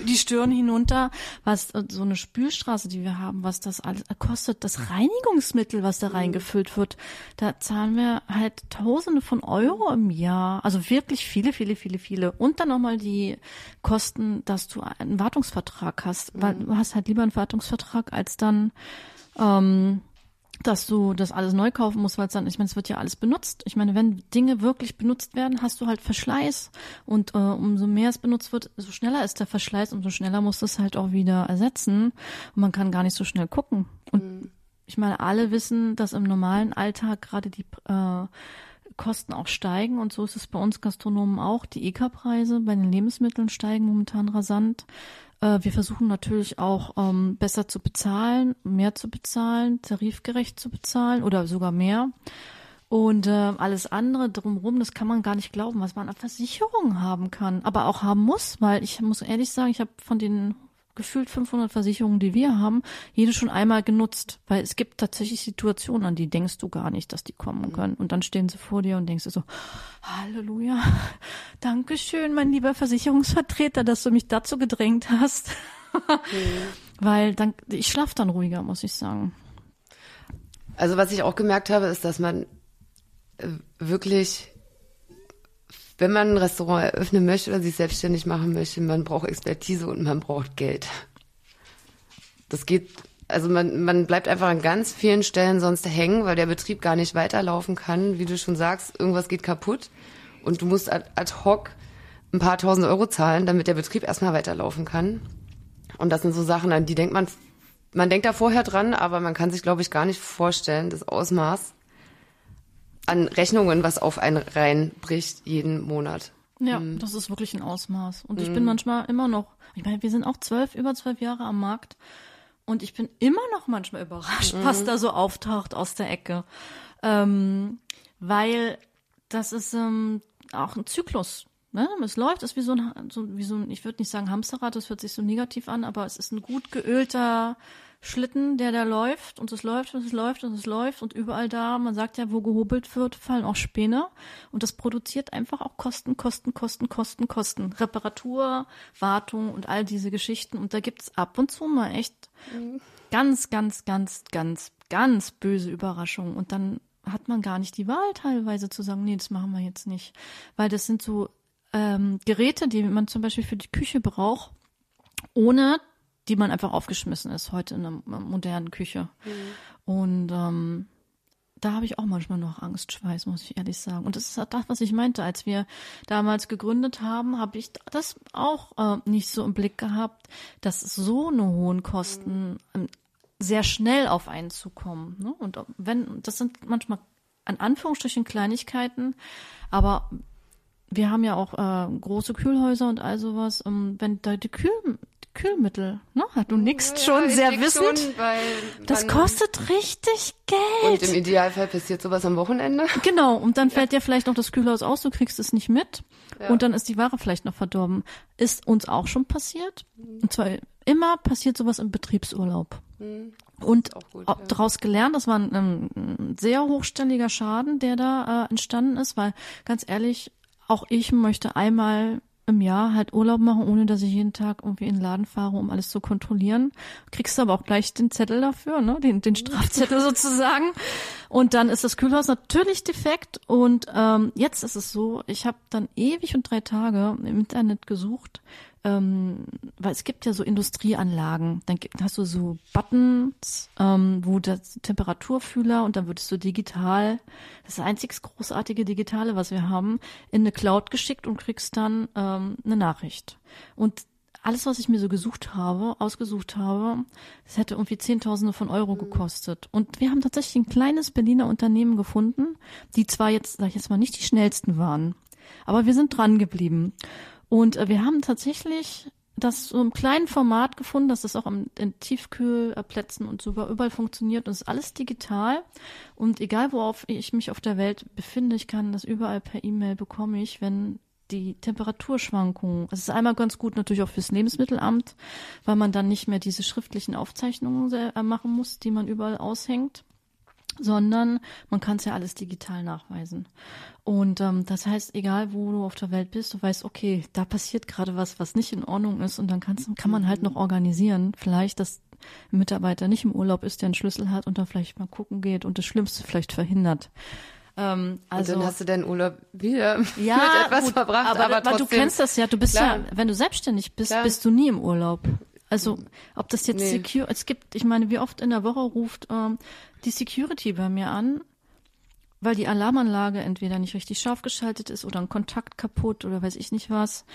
die Stirn hinunter, was äh, so eine Spülstraße, die wir haben, was das alles kostet, das Reinigungsmittel, was da reingefüllt wird, da zahlen wir halt Tausende von Euro im Jahr. Also wirklich viele, viele, viele, viele. Und dann nochmal die Kosten, dass du einen Wartungsvertrag hast, weil du hast halt lieber einen Wartungsvertrag als dann ähm, dass du das alles neu kaufen musst, weil es dann, ich meine, es wird ja alles benutzt. Ich meine, wenn Dinge wirklich benutzt werden, hast du halt Verschleiß. Und äh, umso mehr es benutzt wird, so schneller ist der Verschleiß, umso schneller musst du es halt auch wieder ersetzen. Und man kann gar nicht so schnell gucken. Und ich meine, alle wissen, dass im normalen Alltag gerade die äh, Kosten auch steigen und so ist es bei uns Gastronomen auch. Die EK-Preise bei den Lebensmitteln steigen momentan rasant. Äh, wir versuchen natürlich auch ähm, besser zu bezahlen, mehr zu bezahlen, tarifgerecht zu bezahlen oder sogar mehr. Und äh, alles andere drumherum, das kann man gar nicht glauben, was man an Versicherungen haben kann, aber auch haben muss, weil ich muss ehrlich sagen, ich habe von den gefühlt 500 Versicherungen, die wir haben, jede schon einmal genutzt, weil es gibt tatsächlich Situationen, an die denkst du gar nicht, dass die kommen können. Und dann stehen sie vor dir und denkst du so, Halleluja, Dankeschön, mein lieber Versicherungsvertreter, dass du mich dazu gedrängt hast. Weil dann, ich schlaf dann ruhiger, muss ich sagen. also was ich auch gemerkt habe, ist, dass man äh, wirklich, wenn man ein Restaurant eröffnen möchte oder sich selbstständig machen möchte, man braucht Expertise und man braucht Geld. Das geht, also man, man bleibt einfach an ganz vielen Stellen sonst hängen, weil der Betrieb gar nicht weiterlaufen kann. Wie du schon sagst, irgendwas geht kaputt und du musst ad, ad hoc ein paar tausend Euro zahlen, damit der Betrieb erstmal weiterlaufen kann. Und das sind so Sachen, an die denkt man, man denkt da vorher dran, aber man kann sich, glaube ich, gar nicht vorstellen, das Ausmaß an Rechnungen, was auf einen reinbricht jeden Monat. Ja, das ist wirklich ein Ausmaß. Und ich bin manchmal immer noch, ich meine, wir sind auch zwölf, über zwölf Jahre am Markt. Und ich bin immer noch manchmal überrascht, was da so auftaucht aus der Ecke. Ähm, weil das ist ähm, auch ein Zyklus. Ne? Es läuft, es ist wie so ein, so, wie so ein, ich würde nicht sagen Hamsterrad, das hört sich so negativ an, aber es ist ein gut geölter Schlitten, der da läuft und es läuft und es läuft und es läuft und überall da, man sagt ja, wo gehobelt wird, fallen auch Späne. Und das produziert einfach auch Kosten, Kosten, Kosten, Kosten, Kosten. Reparatur, Wartung und all diese Geschichten. Und da gibt's ab und zu mal echt ganz, ganz, ganz, ganz, ganz böse Überraschungen. Und dann hat man gar nicht die Wahl teilweise zu sagen, nee, das machen wir jetzt nicht, weil das sind so ähm, Geräte, die man zum Beispiel für die Küche braucht, ohne die man einfach aufgeschmissen ist heute in einer modernen Küche. Und ähm, da habe ich auch manchmal noch Angstschweiß, muss ich ehrlich sagen. Und das ist das, was ich meinte. Als wir damals gegründet haben, habe ich das auch äh, nicht so im Blick gehabt, dass so eine hohen Kosten ähm, sehr schnell auf einen zukommen. Ne? Und wenn, das sind manchmal an Anführungsstrichen Kleinigkeiten, aber wir haben ja auch äh, große Kühlhäuser und all sowas. Ähm, wenn da die Kühl Kühlmittel, ne? Du nickst schon ich sehr wissend. schon, weil das kostet richtig Und Geld. im Idealfall passiert sowas am Wochenende. Genau, und dann fällt dir vielleicht noch das Kühlhaus aus, du kriegst es nicht mit und dann ist die Ware vielleicht noch verdorben. Ist uns auch schon passiert. Und zwar immer passiert sowas im Betriebsurlaub. Und auch gut, ja. daraus gelernt, das war ein, ein sehr hochstelliger Schaden, der da äh, entstanden ist, weil ganz ehrlich, auch ich möchte einmal im Jahr halt Urlaub machen, ohne dass ich jeden Tag irgendwie in den Laden fahre, um alles zu kontrollieren. Kriegst du aber auch gleich den Zettel dafür, ne? Den, den Strafzettel sozusagen. Und dann ist das Kühlhaus natürlich defekt. Und ähm, jetzt ist es so, ich habe dann ewig und drei Tage im Internet gesucht, ähm, weil es gibt ja so Industrieanlagen, dann hast du so Buttons, ähm, wo das Temperaturfühler und dann würdest du digital, das das einzig großartige Digitale, was wir haben, in eine Cloud geschickt und kriegst dann ähm, eine Nachricht. Und alles, was ich mir so gesucht habe, ausgesucht habe, das hätte irgendwie Zehntausende von Euro mhm. gekostet. Und wir haben tatsächlich ein kleines Berliner Unternehmen gefunden, die zwar jetzt, sag ich jetzt mal, nicht die schnellsten waren, aber wir sind dran geblieben. Und äh, wir haben tatsächlich das so im kleinen Format gefunden, dass das auch am, in Tiefkühlplätzen und so überall funktioniert und es ist alles digital. Und egal worauf ich mich auf der Welt befinde, ich kann das überall per E-Mail bekomme ich, wenn die Temperaturschwankungen. Das ist einmal ganz gut natürlich auch fürs Lebensmittelamt, weil man dann nicht mehr diese schriftlichen Aufzeichnungen äh, machen muss, die man überall aushängt sondern man kann es ja alles digital nachweisen. Und ähm, das heißt, egal wo du auf der Welt bist, du weißt, okay, da passiert gerade was, was nicht in Ordnung ist, und dann kannst, kann man halt noch organisieren. Vielleicht, dass ein Mitarbeiter nicht im Urlaub ist, der einen Schlüssel hat und dann vielleicht mal gucken geht und das Schlimmste vielleicht verhindert. Ähm, also, und dann hast du deinen Urlaub wieder ja, mit etwas gut, verbracht. Aber, aber, aber du kennst das ja, du bist klar. ja, wenn du selbstständig bist, klar. bist du nie im Urlaub. Also ob das jetzt nee. Secure, es gibt, ich meine, wie oft in der Woche ruft ähm, die Security bei mir an, weil die Alarmanlage entweder nicht richtig scharf geschaltet ist oder ein Kontakt kaputt oder weiß ich nicht was.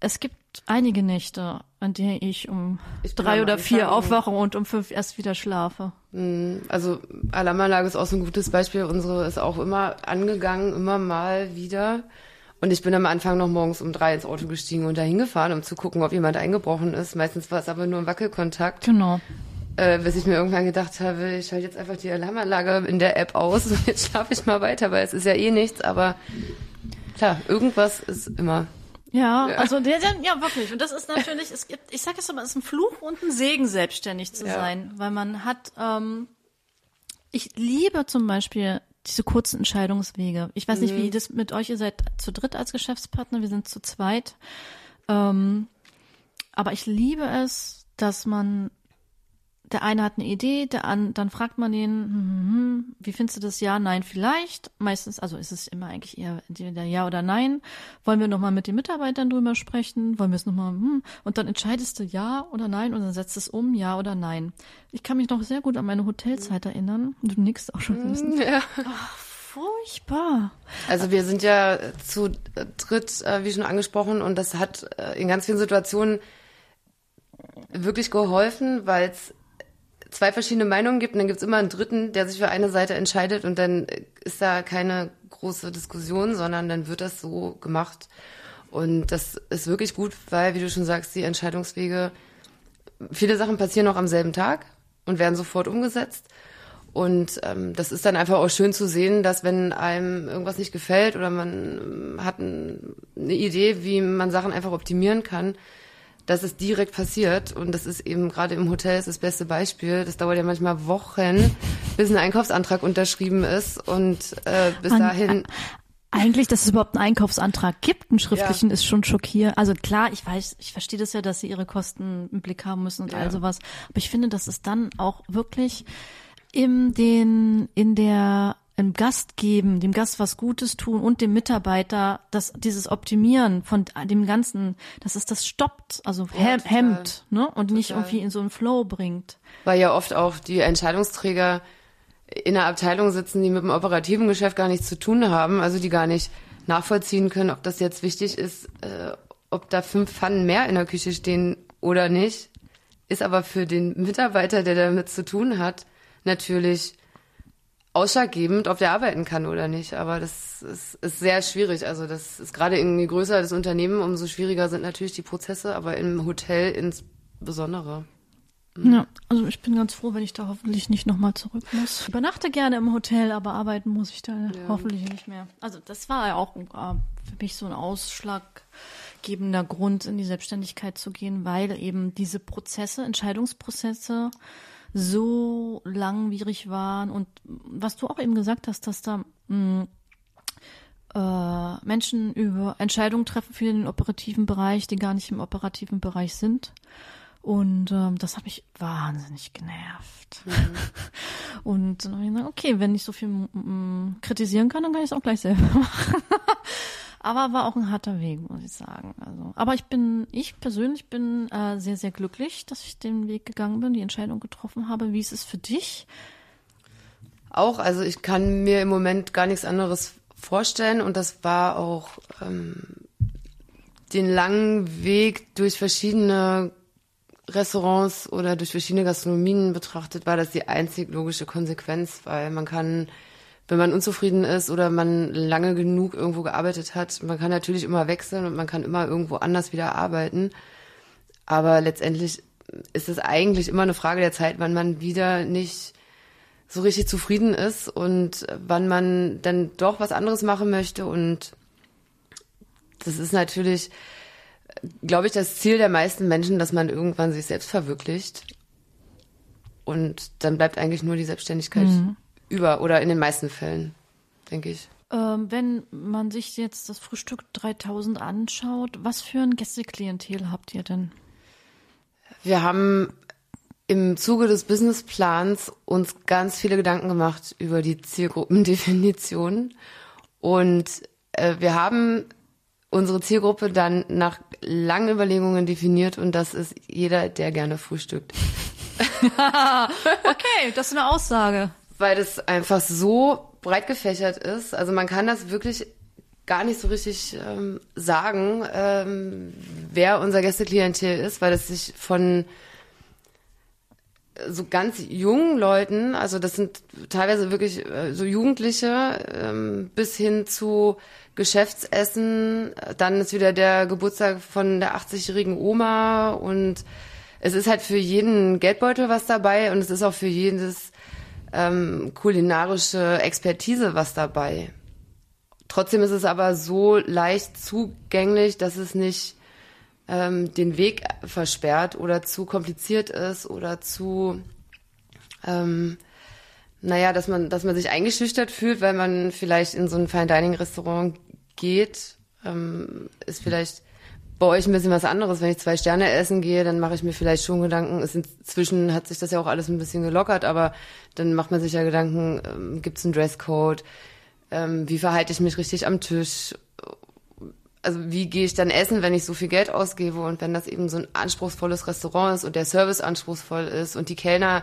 Es gibt einige Nächte, an denen ich um ich drei oder vier aufwache und um fünf erst wieder schlafe. Hm, also Alarmanlage ist auch so ein gutes Beispiel. Unsere ist auch immer angegangen, immer mal wieder. Und ich bin am Anfang noch morgens um drei ins Auto gestiegen und dahin gefahren, um zu gucken, ob jemand eingebrochen ist. Meistens war es aber nur ein Wackelkontakt. Genau. Äh, bis ich mir irgendwann gedacht habe, ich schalte jetzt einfach die Alarmanlage in der App aus und jetzt schlafe ich mal weiter, weil es ist ja eh nichts, aber klar, irgendwas ist immer. Ja, ja. also der, der, ja wirklich. Und das ist natürlich, es gibt, ich sage jetzt mal, es ist ein Fluch und ein Segen, selbstständig zu ja. sein, weil man hat, ähm, ich liebe zum Beispiel diese kurzen Entscheidungswege. Ich weiß mhm. nicht, wie mhm. das mit euch, ihr seid zu dritt als Geschäftspartner, wir sind zu zweit. Ähm, aber ich liebe es, dass man, der eine hat eine Idee, der an, dann fragt man den, hm, hm, hm, wie findest du das? Ja, nein, vielleicht. Meistens, also ist es immer eigentlich eher entweder ja oder nein. Wollen wir nochmal mit den Mitarbeitern drüber sprechen? Wollen wir es nochmal, hm? Und dann entscheidest du ja oder nein und dann setzt es um, ja oder nein. Ich kann mich noch sehr gut an meine Hotelzeit erinnern. Du nickst auch schon. Wissen. Ja. Ach, furchtbar. Also wir sind ja zu dritt, äh, wie schon angesprochen, und das hat äh, in ganz vielen Situationen wirklich geholfen, weil es zwei verschiedene Meinungen gibt und dann gibt es immer einen dritten, der sich für eine Seite entscheidet und dann ist da keine große Diskussion, sondern dann wird das so gemacht. Und das ist wirklich gut, weil, wie du schon sagst, die Entscheidungswege, viele Sachen passieren auch am selben Tag und werden sofort umgesetzt. Und ähm, das ist dann einfach auch schön zu sehen, dass wenn einem irgendwas nicht gefällt oder man ähm, hat ein, eine Idee, wie man Sachen einfach optimieren kann, dass es direkt passiert. Und das ist eben gerade im Hotel das beste Beispiel. Das dauert ja manchmal Wochen, bis ein Einkaufsantrag unterschrieben ist. Und äh, bis An, dahin. Eigentlich, dass es überhaupt einen Einkaufsantrag gibt, einen schriftlichen, ja. ist schon schockierend. Also klar, ich weiß, ich verstehe das ja, dass sie ihre Kosten im Blick haben müssen und ja. all sowas. Aber ich finde, dass es dann auch wirklich in den, in der, im Gast geben, dem Gast was Gutes tun und dem Mitarbeiter das, dieses Optimieren von dem Ganzen, dass es das stoppt, also ja, hemmt, ne, und total. nicht irgendwie in so einen Flow bringt. Weil ja oft auch die Entscheidungsträger in einer Abteilung sitzen, die mit dem operativen Geschäft gar nichts zu tun haben, also die gar nicht nachvollziehen können, ob das jetzt wichtig ist, äh, ob da fünf Pfannen mehr in der Küche stehen oder nicht, ist aber für den Mitarbeiter, der damit zu tun hat, natürlich ausschlaggebend, ob der arbeiten kann oder nicht. Aber das ist, ist sehr schwierig. Also das ist gerade je größer das Unternehmen, umso schwieriger sind natürlich die Prozesse, aber im Hotel insbesondere. Mhm. Ja, also ich bin ganz froh, wenn ich da hoffentlich nicht nochmal zurück muss. Ich übernachte gerne im Hotel, aber arbeiten muss ich da ja. hoffentlich nicht mehr. Also das war ja auch äh, für mich so ein ausschlaggebender Grund, in die Selbstständigkeit zu gehen, weil eben diese Prozesse, Entscheidungsprozesse, so langwierig waren und was du auch eben gesagt hast, dass da mh, mm, äh, Menschen über Entscheidungen treffen für den operativen Bereich, die gar nicht im operativen Bereich sind. Und ähm, das hat mich wahnsinnig genervt. Mhm. Und dann habe ich gesagt, okay, wenn ich so viel mm, kritisieren kann, dann kann ich es auch gleich selber machen. Aber war auch ein harter Weg, muss ich sagen. Also, aber ich bin, ich persönlich bin äh, sehr, sehr glücklich, dass ich den Weg gegangen bin, die Entscheidung getroffen habe. Wie ist es für dich? Auch, also ich kann mir im Moment gar nichts anderes vorstellen und das war auch ähm, den langen Weg durch verschiedene Restaurants oder durch verschiedene Gastronomien betrachtet, war das die einzig logische Konsequenz, weil man kann, wenn man unzufrieden ist oder man lange genug irgendwo gearbeitet hat, man kann natürlich immer wechseln und man kann immer irgendwo anders wieder arbeiten. Aber letztendlich ist es eigentlich immer eine Frage der Zeit, wann man wieder nicht so richtig zufrieden ist und wann man dann doch was anderes machen möchte. Und das ist natürlich, glaube ich, das Ziel der meisten Menschen, dass man irgendwann sich selbst verwirklicht. Und dann bleibt eigentlich nur die Selbstständigkeit mhm. Über oder in den meisten Fällen, denke ich. Ähm, wenn man sich jetzt das Frühstück 3000 anschaut, was für ein Gästeklientel habt ihr denn? Wir haben im Zuge des Businessplans uns ganz viele Gedanken gemacht über die Zielgruppendefinition. Und äh, wir haben unsere Zielgruppe dann nach langen Überlegungen definiert und das ist jeder, der gerne frühstückt. okay, das ist eine Aussage. Weil das einfach so breit gefächert ist. Also man kann das wirklich gar nicht so richtig ähm, sagen, ähm, wer unser Gästeklientel ist, weil es sich von so ganz jungen Leuten, also das sind teilweise wirklich äh, so Jugendliche, ähm, bis hin zu Geschäftsessen. Dann ist wieder der Geburtstag von der 80-jährigen Oma und es ist halt für jeden Geldbeutel was dabei und es ist auch für jedes ähm, kulinarische Expertise was dabei. Trotzdem ist es aber so leicht zugänglich, dass es nicht ähm, den Weg versperrt oder zu kompliziert ist oder zu, ähm, naja, dass man, dass man sich eingeschüchtert fühlt, weil man vielleicht in so ein Fine Dining Restaurant geht, ähm, ist vielleicht bei euch ein bisschen was anderes. Wenn ich zwei Sterne essen gehe, dann mache ich mir vielleicht schon Gedanken. Inzwischen hat sich das ja auch alles ein bisschen gelockert, aber dann macht man sich ja Gedanken, ähm, gibt es einen Dresscode? Ähm, wie verhalte ich mich richtig am Tisch? also wie gehe ich dann essen, wenn ich so viel Geld ausgebe und wenn das eben so ein anspruchsvolles Restaurant ist und der Service anspruchsvoll ist und die Kellner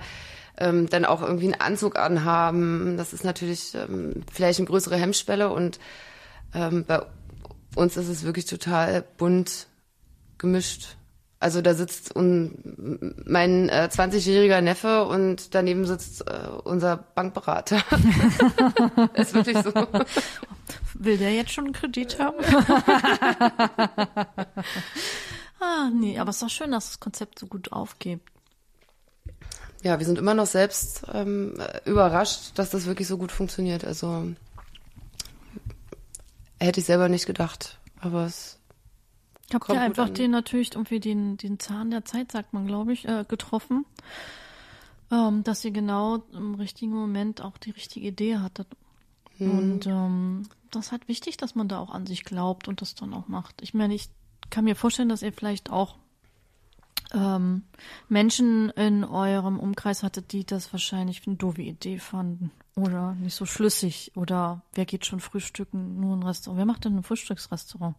ähm, dann auch irgendwie einen Anzug anhaben, das ist natürlich ähm, vielleicht eine größere Hemmschwelle und ähm, bei uns ist es wirklich total bunt gemischt. Also da sitzt un, mein äh, 20-jähriger Neffe und daneben sitzt äh, unser Bankberater. ist wirklich so. Will der jetzt schon einen Kredit haben? ah, nee, aber es ist doch schön, dass das Konzept so gut aufgeht. Ja, wir sind immer noch selbst ähm, überrascht, dass das wirklich so gut funktioniert. Also hätte ich selber nicht gedacht, aber es Habt ihr einfach den natürlich irgendwie den, den Zahn der Zeit, sagt man, glaube ich, äh, getroffen. Ähm, dass ihr genau im richtigen Moment auch die richtige Idee hattet. Hm. Und ähm, das ist halt wichtig, dass man da auch an sich glaubt und das dann auch macht. Ich meine, ich kann mir vorstellen, dass ihr vielleicht auch ähm, Menschen in eurem Umkreis hattet, die das wahrscheinlich eine doofe Idee fanden oder nicht so schlüssig oder wer geht schon frühstücken, nur ein Restaurant. Wer macht denn ein Frühstücksrestaurant?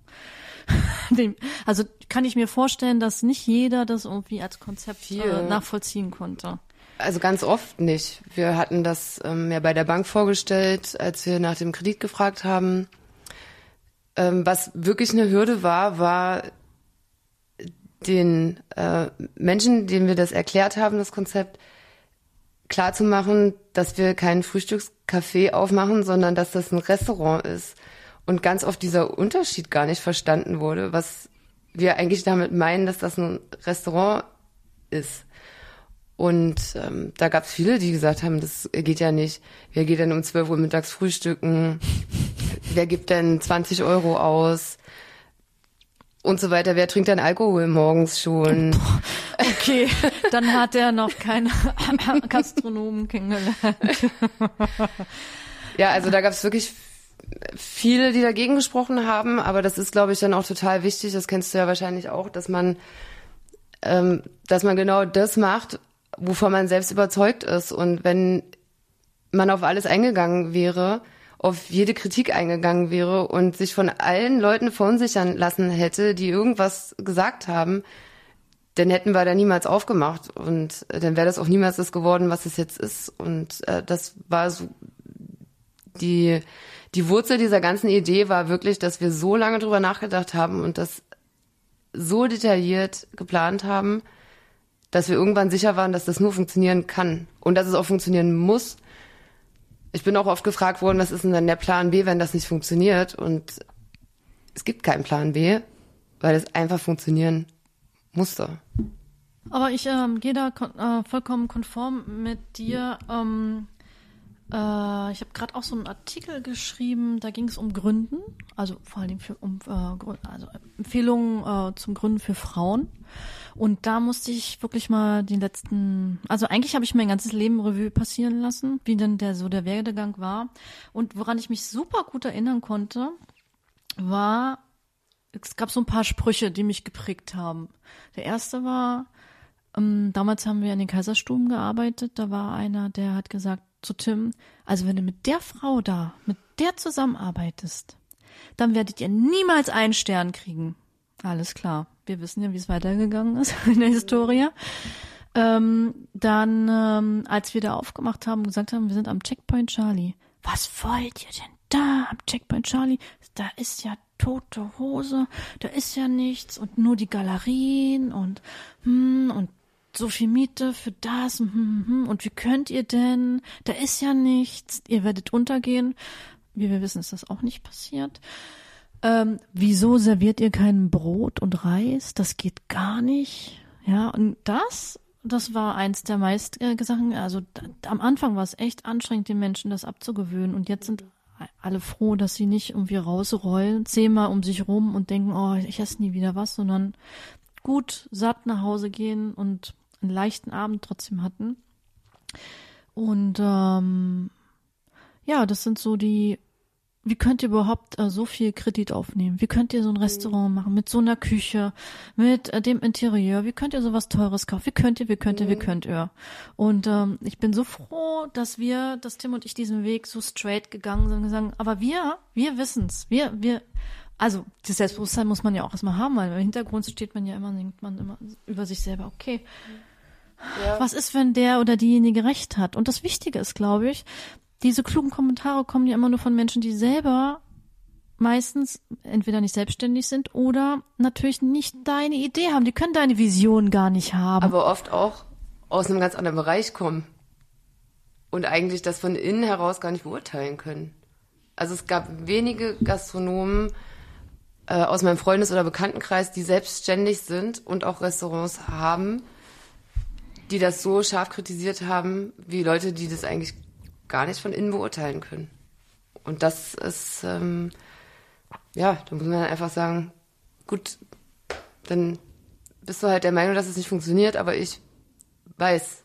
also kann ich mir vorstellen, dass nicht jeder das irgendwie als Konzept äh, nachvollziehen konnte. Also ganz oft nicht. Wir hatten das ähm, ja bei der Bank vorgestellt, als wir nach dem Kredit gefragt haben. Ähm, was wirklich eine Hürde war, war den äh, Menschen, denen wir das erklärt haben, das Konzept, klar zu machen, dass wir kein Frühstückscafé aufmachen, sondern dass das ein Restaurant ist. Und ganz oft dieser Unterschied gar nicht verstanden wurde, was wir eigentlich damit meinen, dass das ein Restaurant ist. Und ähm, da gab es viele, die gesagt haben, das geht ja nicht. Wer geht denn um 12 Uhr mittags frühstücken? Wer gibt denn 20 Euro aus? Und so weiter. Wer trinkt denn Alkohol morgens schon? Okay, dann hat er noch keine Gastronomen kennengelernt. Ja, also da gab es wirklich viele, die dagegen gesprochen haben, aber das ist, glaube ich, dann auch total wichtig, das kennst du ja wahrscheinlich auch, dass man, ähm, dass man genau das macht, wovon man selbst überzeugt ist. Und wenn man auf alles eingegangen wäre, auf jede Kritik eingegangen wäre und sich von allen Leuten verunsichern lassen hätte, die irgendwas gesagt haben, dann hätten wir da niemals aufgemacht und äh, dann wäre das auch niemals das geworden, was es jetzt ist. Und äh, das war so die die Wurzel dieser ganzen Idee war wirklich, dass wir so lange drüber nachgedacht haben und das so detailliert geplant haben, dass wir irgendwann sicher waren, dass das nur funktionieren kann und dass es auch funktionieren muss. Ich bin auch oft gefragt worden, was ist denn dann der Plan B, wenn das nicht funktioniert? Und es gibt keinen Plan B, weil es einfach funktionieren musste. Aber ich ähm, gehe da kon äh, vollkommen konform mit dir. Ähm, äh, ich habe gerade auch so einen Artikel geschrieben, da ging es um Gründen, also vor allem für, um äh, also Empfehlungen äh, zum Gründen für Frauen. Und da musste ich wirklich mal die letzten, also eigentlich habe ich mein ganzes Leben Revue passieren lassen, wie denn der so der Werdegang war. Und woran ich mich super gut erinnern konnte, war, es gab so ein paar Sprüche, die mich geprägt haben. Der erste war, ähm, damals haben wir in den Kaiserstuben gearbeitet, da war einer, der hat gesagt zu Tim, also wenn du mit der Frau da, mit der zusammenarbeitest, dann werdet ihr niemals einen Stern kriegen. Alles klar. Wir wissen ja, wie es weitergegangen ist in der Historie. Ähm, dann, ähm, als wir da aufgemacht haben und gesagt haben, wir sind am Checkpoint Charlie. Was wollt ihr denn da am Checkpoint Charlie? Da ist ja tote Hose, da ist ja nichts und nur die Galerien und hm, und so viel Miete für das hm, hm, hm, und wie könnt ihr denn? Da ist ja nichts, ihr werdet untergehen. Wie wir wissen, ist das auch nicht passiert. Ähm, wieso serviert ihr kein Brot und Reis? Das geht gar nicht. Ja, und das, das war eins der meist äh. Also da, am Anfang war es echt anstrengend, den Menschen das abzugewöhnen. Und jetzt sind alle froh, dass sie nicht irgendwie rausrollen, zehnmal um sich rum und denken, oh, ich esse nie wieder was, sondern gut satt nach Hause gehen und einen leichten Abend trotzdem hatten. Und ähm, ja, das sind so die wie könnt ihr überhaupt äh, so viel Kredit aufnehmen? Wie könnt ihr so ein Restaurant machen mit so einer Küche, mit äh, dem Interieur? Wie könnt ihr sowas Teures kaufen? Wie könnt ihr, wie könnt ihr, wie könnt ihr? Und ähm, ich bin so froh, dass wir, dass Tim und ich diesen Weg so straight gegangen sind und gesagt, aber wir, wir wissen's. Wir, wir, also das Selbstbewusstsein muss man ja auch erstmal haben, weil im Hintergrund steht man ja immer, denkt man immer über sich selber, okay. Ja. Was ist, wenn der oder diejenige recht hat? Und das Wichtige ist, glaube ich, diese klugen Kommentare kommen ja immer nur von Menschen, die selber meistens entweder nicht selbstständig sind oder natürlich nicht deine Idee haben. Die können deine Vision gar nicht haben. Aber oft auch aus einem ganz anderen Bereich kommen und eigentlich das von innen heraus gar nicht beurteilen können. Also es gab wenige Gastronomen äh, aus meinem Freundes- oder Bekanntenkreis, die selbstständig sind und auch Restaurants haben, die das so scharf kritisiert haben, wie Leute, die das eigentlich gar nicht von innen beurteilen können. Und das ist, ähm, ja, da muss man einfach sagen, gut, dann bist du halt der Meinung, dass es nicht funktioniert, aber ich weiß,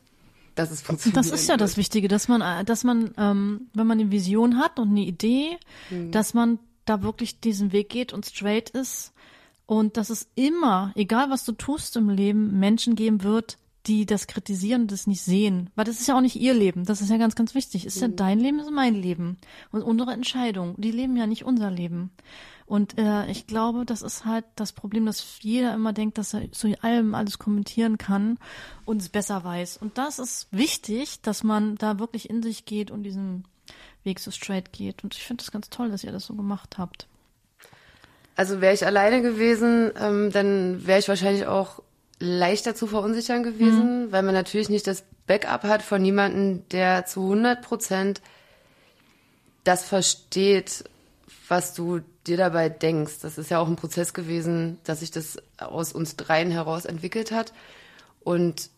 dass es funktioniert. Das ist ja das Wichtige, dass man, dass man, ähm, wenn man eine Vision hat und eine Idee, mhm. dass man da wirklich diesen Weg geht und straight ist und dass es immer, egal was du tust im Leben, Menschen geben wird, die das kritisieren und das nicht sehen. Weil das ist ja auch nicht ihr Leben. Das ist ja ganz, ganz wichtig. Ist ja mhm. dein Leben, ist mein Leben. Und unsere Entscheidung. Die leben ja nicht unser Leben. Und äh, ich glaube, das ist halt das Problem, dass jeder immer denkt, dass er zu allem alles kommentieren kann und es besser weiß. Und das ist wichtig, dass man da wirklich in sich geht und diesen Weg so straight geht. Und ich finde das ganz toll, dass ihr das so gemacht habt. Also wäre ich alleine gewesen, ähm, dann wäre ich wahrscheinlich auch leichter zu verunsichern gewesen, mhm. weil man natürlich nicht das Backup hat von jemandem, der zu 100 Prozent das versteht, was du dir dabei denkst. Das ist ja auch ein Prozess gewesen, dass sich das aus uns dreien heraus entwickelt hat. Und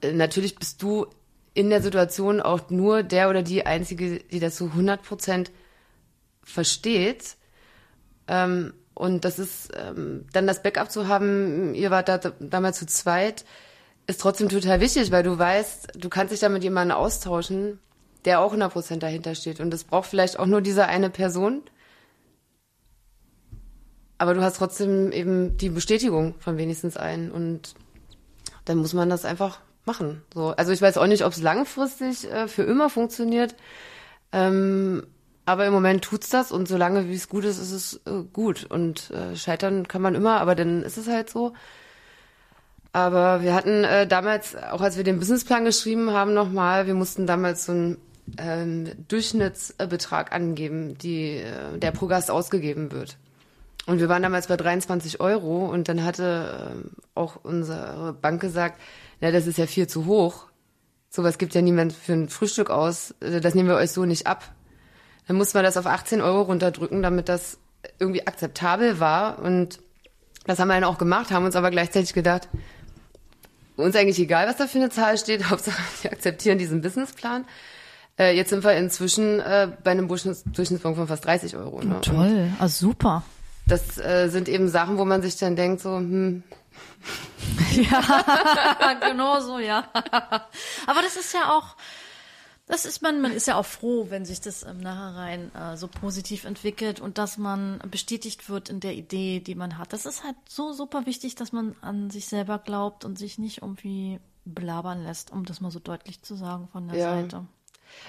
äh, natürlich bist du in der Situation auch nur der oder die Einzige, die das zu 100 Prozent versteht. Ähm, und das ist ähm, dann das Backup zu haben, ihr wart da damals zu zweit, ist trotzdem total wichtig, weil du weißt, du kannst dich da mit jemandem austauschen, der auch 100% dahinter steht. Und es braucht vielleicht auch nur diese eine Person. Aber du hast trotzdem eben die Bestätigung von wenigstens einen. Und dann muss man das einfach machen. So. Also ich weiß auch nicht, ob es langfristig äh, für immer funktioniert. Ähm, aber im Moment tut's das und solange wie es gut ist, ist es äh, gut. Und äh, scheitern kann man immer, aber dann ist es halt so. Aber wir hatten äh, damals, auch als wir den Businessplan geschrieben haben, nochmal, wir mussten damals so einen ähm, Durchschnittsbetrag angeben, die, äh, der pro Gast ausgegeben wird. Und wir waren damals bei 23 Euro und dann hatte äh, auch unsere Bank gesagt, na, das ist ja viel zu hoch. Sowas gibt ja niemand für ein Frühstück aus. Äh, das nehmen wir euch so nicht ab. Dann musste man das auf 18 Euro runterdrücken, damit das irgendwie akzeptabel war. Und das haben wir dann auch gemacht, haben uns aber gleichzeitig gedacht, uns eigentlich egal, was da für eine Zahl steht, Hauptsache wir akzeptieren diesen Businessplan. Äh, jetzt sind wir inzwischen äh, bei einem Durchschnittspunkt von fast 30 Euro. Ne? Toll, also super. Das äh, sind eben Sachen, wo man sich dann denkt, so, hm. ja, genau so, ja. Aber das ist ja auch, das ist man, man ist ja auch froh, wenn sich das im Nachhinein äh, so positiv entwickelt und dass man bestätigt wird in der Idee, die man hat. Das ist halt so super wichtig, dass man an sich selber glaubt und sich nicht irgendwie belabern lässt, um das mal so deutlich zu sagen von der ja. Seite.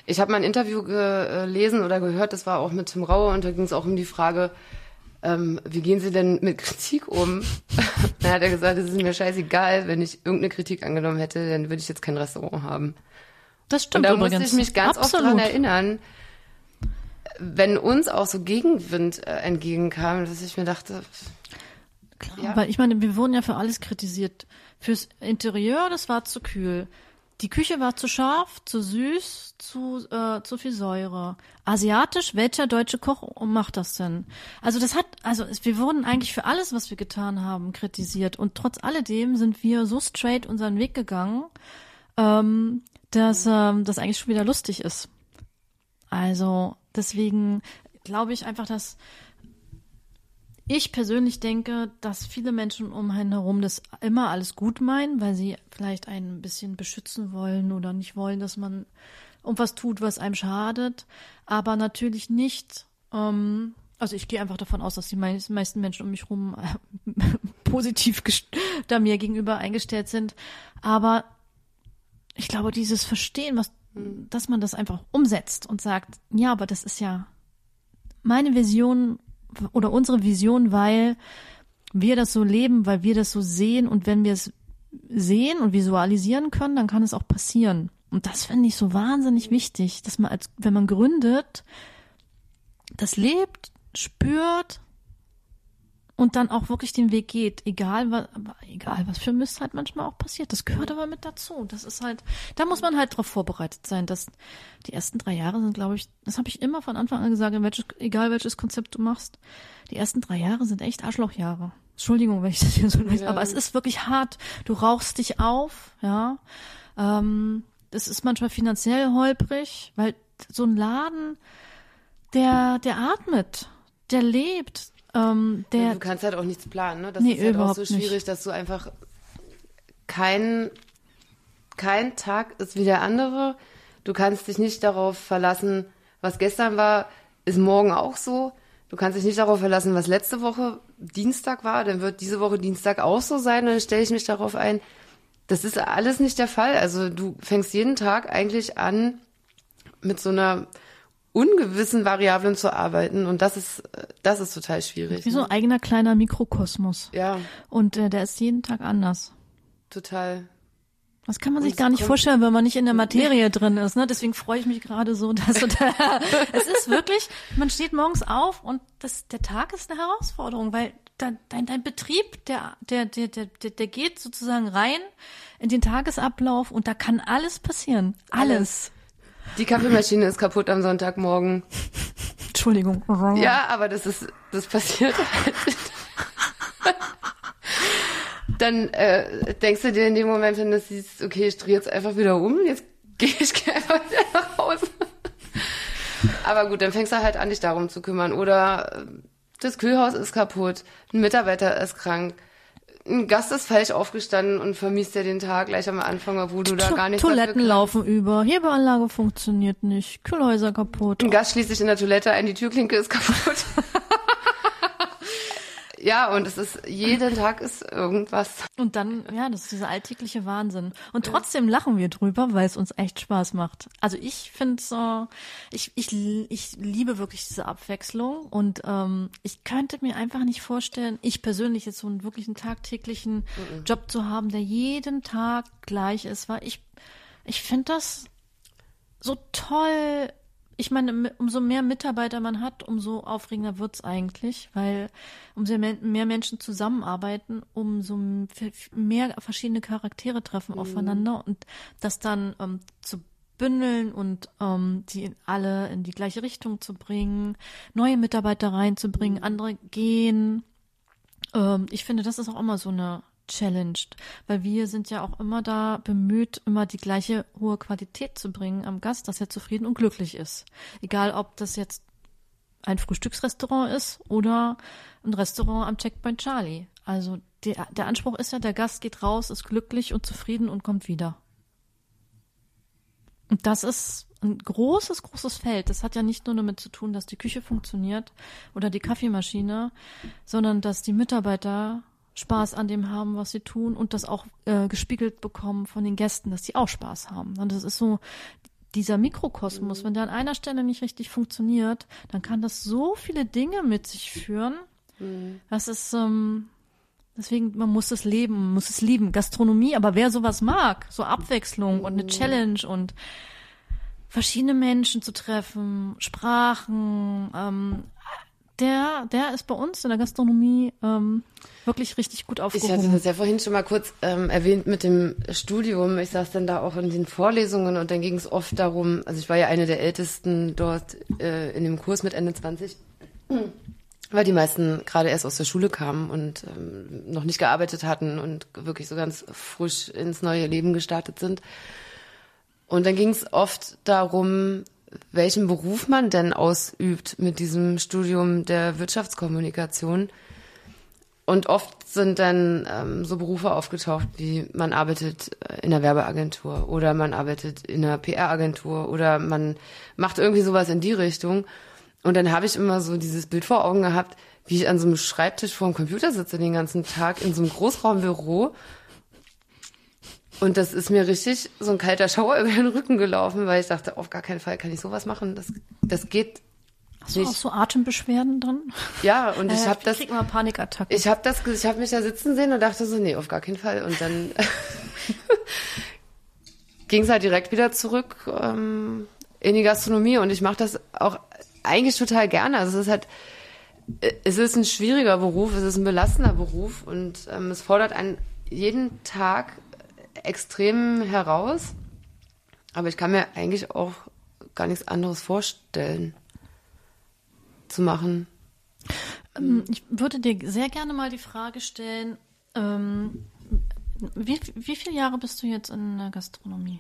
Ich habe mal ein Interview gelesen oder gehört, das war auch mit Tim Rauer und da ging es auch um die Frage, ähm, wie gehen Sie denn mit Kritik um? dann hat er gesagt, es ist mir scheißegal, wenn ich irgendeine Kritik angenommen hätte, dann würde ich jetzt kein Restaurant haben. Das stimmt Und da übrigens. musste ich mich ganz Absolut. oft daran erinnern, wenn uns auch so Gegenwind äh, entgegenkam, dass ich mir dachte, Klar, ja. weil ich meine, wir wurden ja für alles kritisiert. Fürs Interieur, das war zu kühl. Die Küche war zu scharf, zu süß, zu, äh, zu viel Säure. Asiatisch, welcher deutsche Koch macht das denn? Also das hat, also wir wurden eigentlich für alles, was wir getan haben, kritisiert. Und trotz alledem sind wir so straight unseren Weg gegangen. Ähm, dass ähm, das eigentlich schon wieder lustig ist. Also deswegen glaube ich einfach, dass ich persönlich denke, dass viele Menschen um einen herum das immer alles gut meinen, weil sie vielleicht ein bisschen beschützen wollen oder nicht wollen, dass man irgendwas tut, was einem schadet, aber natürlich nicht. Ähm, also ich gehe einfach davon aus, dass die meisten Menschen um mich herum äh, positiv da mir gegenüber eingestellt sind, aber ich glaube, dieses Verstehen, was, dass man das einfach umsetzt und sagt, ja, aber das ist ja meine Vision oder unsere Vision, weil wir das so leben, weil wir das so sehen und wenn wir es sehen und visualisieren können, dann kann es auch passieren. Und das finde ich so wahnsinnig wichtig, dass man als, wenn man gründet, das lebt, spürt und dann auch wirklich den Weg geht, egal was, egal was für Mist halt manchmal auch passiert. Das gehört aber mit dazu. Das ist halt, da muss man halt darauf vorbereitet sein, dass die ersten drei Jahre sind, glaube ich, das habe ich immer von Anfang an gesagt, welches, egal welches Konzept du machst, die ersten drei Jahre sind echt Arschlochjahre. Entschuldigung, wenn ich das hier so lese, ja. aber es ist wirklich hart. Du rauchst dich auf, ja. Ähm, das ist manchmal finanziell holprig, weil so ein Laden, der, der atmet, der lebt, ähm, der, du kannst halt auch nichts planen, ne? Das nee, ist halt auch so schwierig, nicht. dass du einfach kein, kein Tag ist wie der andere. Du kannst dich nicht darauf verlassen, was gestern war, ist morgen auch so. Du kannst dich nicht darauf verlassen, was letzte Woche Dienstag war, dann wird diese Woche Dienstag auch so sein und dann stelle ich mich darauf ein. Das ist alles nicht der Fall. Also du fängst jeden Tag eigentlich an mit so einer ungewissen Variablen zu arbeiten und das ist das ist total schwierig. Wie so ein ne? eigener kleiner Mikrokosmos. Ja. Und äh, der ist jeden Tag anders. Total. Das kann man sich gar nicht vorstellen, wenn man nicht in der Materie drin ist. Ne? Deswegen freue ich mich gerade so, dass da, es ist wirklich, man steht morgens auf und das, der Tag ist eine Herausforderung, weil dein, dein, dein Betrieb, der, der, der, der, der geht sozusagen rein in den Tagesablauf und da kann alles passieren. Alles. alles. Die Kaffeemaschine ist kaputt am Sonntagmorgen. Entschuldigung. Ja, aber das ist, das passiert halt. Dann äh, denkst du dir in dem Moment, wenn du siehst, okay, ich drehe jetzt einfach wieder um, jetzt gehe ich geh einfach wieder nach Hause. aber gut, dann fängst du halt an, dich darum zu kümmern. Oder äh, das Kühlhaus ist kaputt, ein Mitarbeiter ist krank, ein Gast ist falsch aufgestanden und vermisst ja den Tag gleich am Anfang, obwohl du da gar nicht Toiletten laufen über, Hebeanlage funktioniert nicht, Kühlhäuser kaputt. Ein Gast schließt sich in der Toilette ein, die Türklinke ist kaputt. ja, und es ist, jeden Tag ist irgendwas. Und dann, ja, das ist dieser alltägliche Wahnsinn. Und trotzdem lachen wir drüber, weil es uns echt Spaß macht. Also ich finde so, ich, ich, ich liebe wirklich diese Abwechslung und ähm, ich könnte mir einfach nicht vorstellen, ich persönlich jetzt so einen wirklich einen tagtäglichen Job zu haben, der jeden Tag gleich ist, weil ich, ich finde das so toll. Ich meine, umso mehr Mitarbeiter man hat, umso aufregender wird's eigentlich, weil umso mehr Menschen zusammenarbeiten, umso mehr verschiedene Charaktere treffen aufeinander. Und das dann ähm, zu bündeln und ähm, die alle in die gleiche Richtung zu bringen, neue Mitarbeiter reinzubringen, andere gehen. Ähm, ich finde, das ist auch immer so eine challenged, weil wir sind ja auch immer da bemüht, immer die gleiche hohe Qualität zu bringen am Gast, dass er zufrieden und glücklich ist. Egal, ob das jetzt ein Frühstücksrestaurant ist oder ein Restaurant am Checkpoint Charlie. Also der, der Anspruch ist ja, der Gast geht raus, ist glücklich und zufrieden und kommt wieder. Und das ist ein großes, großes Feld. Das hat ja nicht nur damit zu tun, dass die Küche funktioniert oder die Kaffeemaschine, sondern dass die Mitarbeiter Spaß an dem haben, was sie tun und das auch äh, gespiegelt bekommen von den Gästen, dass sie auch Spaß haben. Und das ist so dieser Mikrokosmos, wenn der an einer Stelle nicht richtig funktioniert, dann kann das so viele Dinge mit sich führen. Das ist ähm, deswegen man muss es leben, muss es lieben. Gastronomie, aber wer sowas mag, so Abwechslung und eine Challenge und verschiedene Menschen zu treffen, Sprachen, ähm, der, der ist bei uns in der Gastronomie ähm, wirklich richtig gut Ich aufgehoben. hatte das ja vorhin schon mal kurz ähm, erwähnt mit dem Studium. Ich saß dann da auch in den Vorlesungen und dann ging es oft darum, also ich war ja eine der Ältesten dort äh, in dem Kurs mit Ende 20, weil die meisten gerade erst aus der Schule kamen und ähm, noch nicht gearbeitet hatten und wirklich so ganz frisch ins neue Leben gestartet sind. Und dann ging es oft darum, welchen Beruf man denn ausübt mit diesem Studium der Wirtschaftskommunikation. Und oft sind dann ähm, so Berufe aufgetaucht, wie man arbeitet äh, in einer Werbeagentur oder man arbeitet in einer PR-Agentur oder man macht irgendwie sowas in die Richtung. Und dann habe ich immer so dieses Bild vor Augen gehabt, wie ich an so einem Schreibtisch vor dem Computer sitze den ganzen Tag in so einem Großraumbüro und das ist mir richtig so ein kalter Schauer über den Rücken gelaufen, weil ich dachte, auf gar keinen Fall kann ich sowas machen. Das, das geht Hast du auch nicht. so Atembeschwerden drin? Ja, und ich Äh, habe das, krieg immer Panikattacken. ich habe das, ich habe mich da sitzen sehen und dachte so, nee, auf gar keinen Fall. Und dann ging es halt direkt wieder zurück ähm, in die Gastronomie und ich mache das auch eigentlich total gerne. Also es ist halt, äh, es ist ein schwieriger Beruf, es ist ein belastender Beruf und ähm, es fordert einen jeden Tag extrem heraus. Aber ich kann mir eigentlich auch gar nichts anderes vorstellen zu machen. Ähm, Ich würde dir sehr gerne mal die Frage stellen, ähm, wie, wie viele Jahre bist du jetzt in der Gastronomie?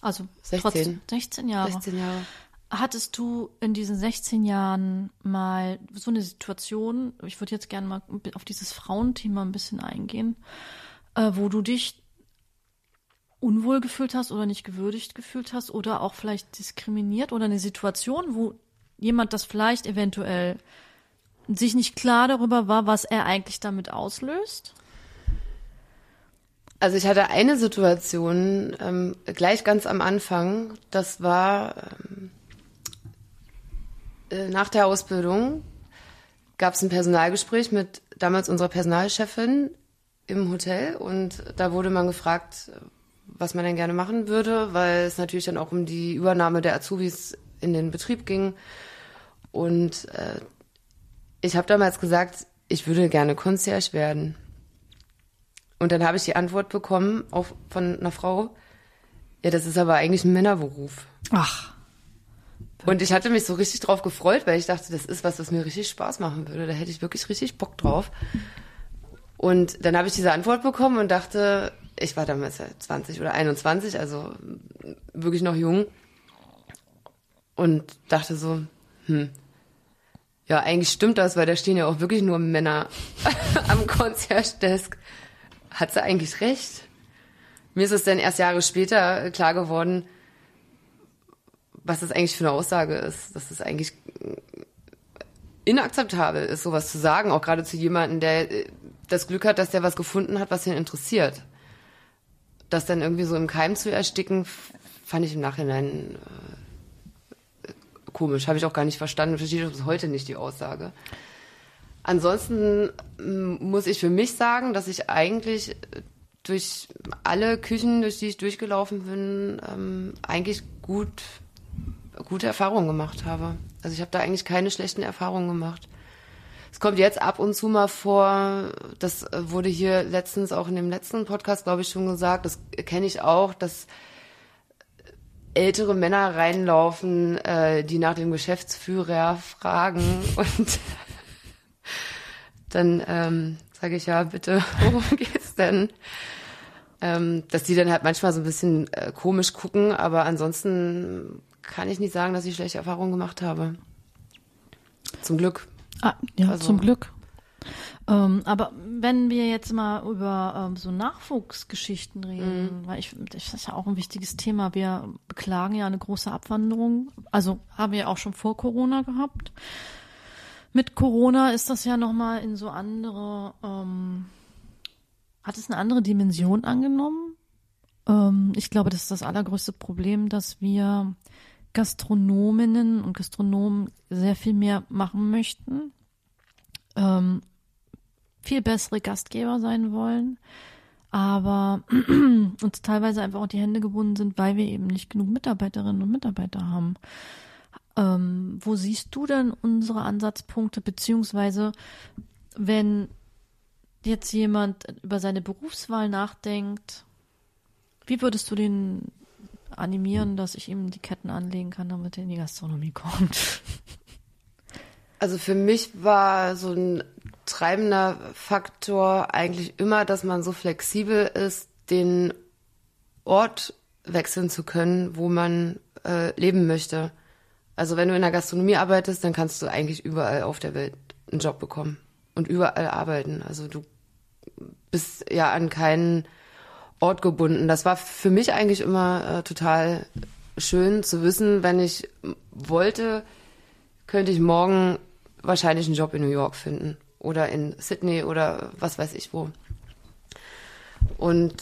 Also 16. trotz 16 Jahre. 16 Jahre. Hattest du in diesen 16 Jahren mal so eine Situation, ich würde jetzt gerne mal auf dieses Frauenthema ein bisschen eingehen, äh, wo du dich unwohl gefühlt hast oder nicht gewürdigt gefühlt hast oder auch vielleicht diskriminiert oder eine Situation, wo jemand das vielleicht eventuell sich nicht klar darüber war, was er eigentlich damit auslöst? Also ich hatte eine Situation ähm, gleich ganz am Anfang. Das war ähm, äh, nach der Ausbildung gab es ein Personalgespräch mit damals unserer Personalchefin im Hotel und da wurde man gefragt, was man denn gerne machen würde, weil es natürlich dann auch um die Übernahme der Azubis in den Betrieb ging. Und äh, ich habe damals gesagt, ich würde gerne Concierge werden. Und dann habe ich die Antwort bekommen auch von einer Frau, ja, das ist aber eigentlich ein Männerberuf. Ach. Und ich hatte mich so richtig drauf gefreut, weil ich dachte, das ist was, was mir richtig Spaß machen würde. Da hätte ich wirklich richtig Bock drauf. Und dann habe ich diese Antwort bekommen und dachte, ich war damals ja 20 oder 21, also wirklich noch jung. Und dachte so, hm, Ja, eigentlich stimmt das, weil da stehen ja auch wirklich nur Männer am Concierge-Desk. Hat sie eigentlich recht? Mir ist es dann erst Jahre später klar geworden, was das eigentlich für eine Aussage ist. Dass es eigentlich inakzeptabel ist, sowas zu sagen, auch gerade zu jemandem, der das Glück hat, dass der was gefunden hat, was ihn interessiert. Das dann irgendwie so im Keim zu ersticken, fand ich im Nachhinein äh, komisch. Habe ich auch gar nicht verstanden. Verstehe ich bis heute nicht die Aussage. Ansonsten muss ich für mich sagen, dass ich eigentlich durch alle Küchen, durch die ich durchgelaufen bin, ähm, eigentlich gut gute Erfahrungen gemacht habe. Also ich habe da eigentlich keine schlechten Erfahrungen gemacht. Es kommt jetzt ab und zu mal vor, das wurde hier letztens auch in dem letzten Podcast, glaube ich, schon gesagt, das kenne ich auch, dass ältere Männer reinlaufen, äh, die nach dem Geschäftsführer fragen und dann ähm, sage ich ja, bitte, worum geht's denn? Ähm, dass die dann halt manchmal so ein bisschen äh, komisch gucken, aber ansonsten kann ich nicht sagen, dass ich schlechte Erfahrungen gemacht habe. Zum Glück. Ah, ja, also. zum Glück. Ähm, aber wenn wir jetzt mal über ähm, so Nachwuchsgeschichten reden, mhm. weil ich, das ist ja auch ein wichtiges Thema. Wir beklagen ja eine große Abwanderung. Also haben wir auch schon vor Corona gehabt. Mit Corona ist das ja nochmal in so andere, ähm, hat es eine andere Dimension angenommen. Ähm, ich glaube, das ist das allergrößte Problem, dass wir Gastronominnen und Gastronomen sehr viel mehr machen möchten, ähm, viel bessere Gastgeber sein wollen, aber uns teilweise einfach auch die Hände gebunden sind, weil wir eben nicht genug Mitarbeiterinnen und Mitarbeiter haben. Ähm, wo siehst du denn unsere Ansatzpunkte, beziehungsweise wenn jetzt jemand über seine Berufswahl nachdenkt, wie würdest du den animieren, dass ich ihm die Ketten anlegen kann, damit er in die Gastronomie kommt. Also für mich war so ein treibender Faktor eigentlich immer, dass man so flexibel ist, den Ort wechseln zu können, wo man äh, leben möchte. Also wenn du in der Gastronomie arbeitest, dann kannst du eigentlich überall auf der Welt einen Job bekommen und überall arbeiten. Also du bist ja an keinen Ort gebunden. Das war für mich eigentlich immer äh, total schön zu wissen, wenn ich wollte, könnte ich morgen wahrscheinlich einen Job in New York finden oder in Sydney oder was weiß ich wo. Und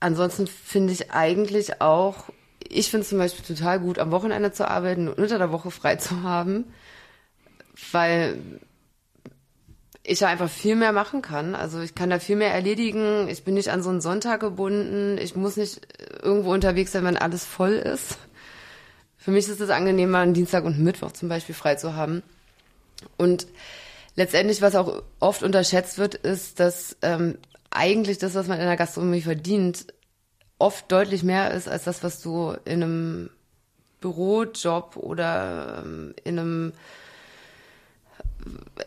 ansonsten finde ich eigentlich auch, ich finde es zum Beispiel total gut, am Wochenende zu arbeiten und unter der Woche frei zu haben, weil ich einfach viel mehr machen kann. Also ich kann da viel mehr erledigen. Ich bin nicht an so einen Sonntag gebunden. Ich muss nicht irgendwo unterwegs sein, wenn alles voll ist. Für mich ist es angenehmer, einen Dienstag und Mittwoch zum Beispiel frei zu haben. Und letztendlich, was auch oft unterschätzt wird, ist, dass ähm, eigentlich das, was man in der Gastronomie verdient, oft deutlich mehr ist als das, was du in einem Bürojob oder ähm, in einem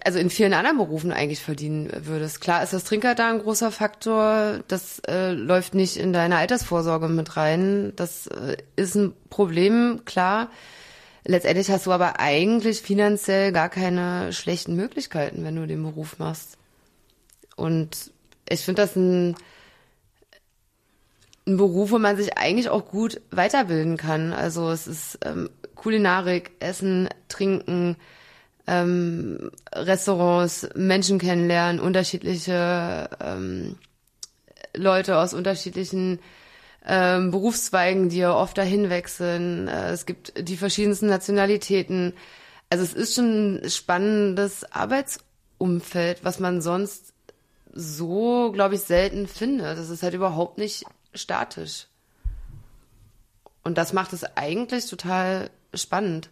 also in vielen anderen Berufen eigentlich verdienen würdest. Klar ist das Trinker da ein großer Faktor. Das äh, läuft nicht in deine Altersvorsorge mit rein. Das äh, ist ein Problem, klar. Letztendlich hast du aber eigentlich finanziell gar keine schlechten Möglichkeiten, wenn du den Beruf machst. Und ich finde das ein, ein Beruf, wo man sich eigentlich auch gut weiterbilden kann. Also es ist ähm, Kulinarik, Essen, Trinken, ähm, Restaurants, Menschen kennenlernen, unterschiedliche ähm, Leute aus unterschiedlichen ähm, Berufszweigen, die ja oft dahin wechseln. Äh, es gibt die verschiedensten Nationalitäten. Also es ist schon ein spannendes Arbeitsumfeld, was man sonst so, glaube ich, selten findet. Das ist halt überhaupt nicht statisch. Und das macht es eigentlich total spannend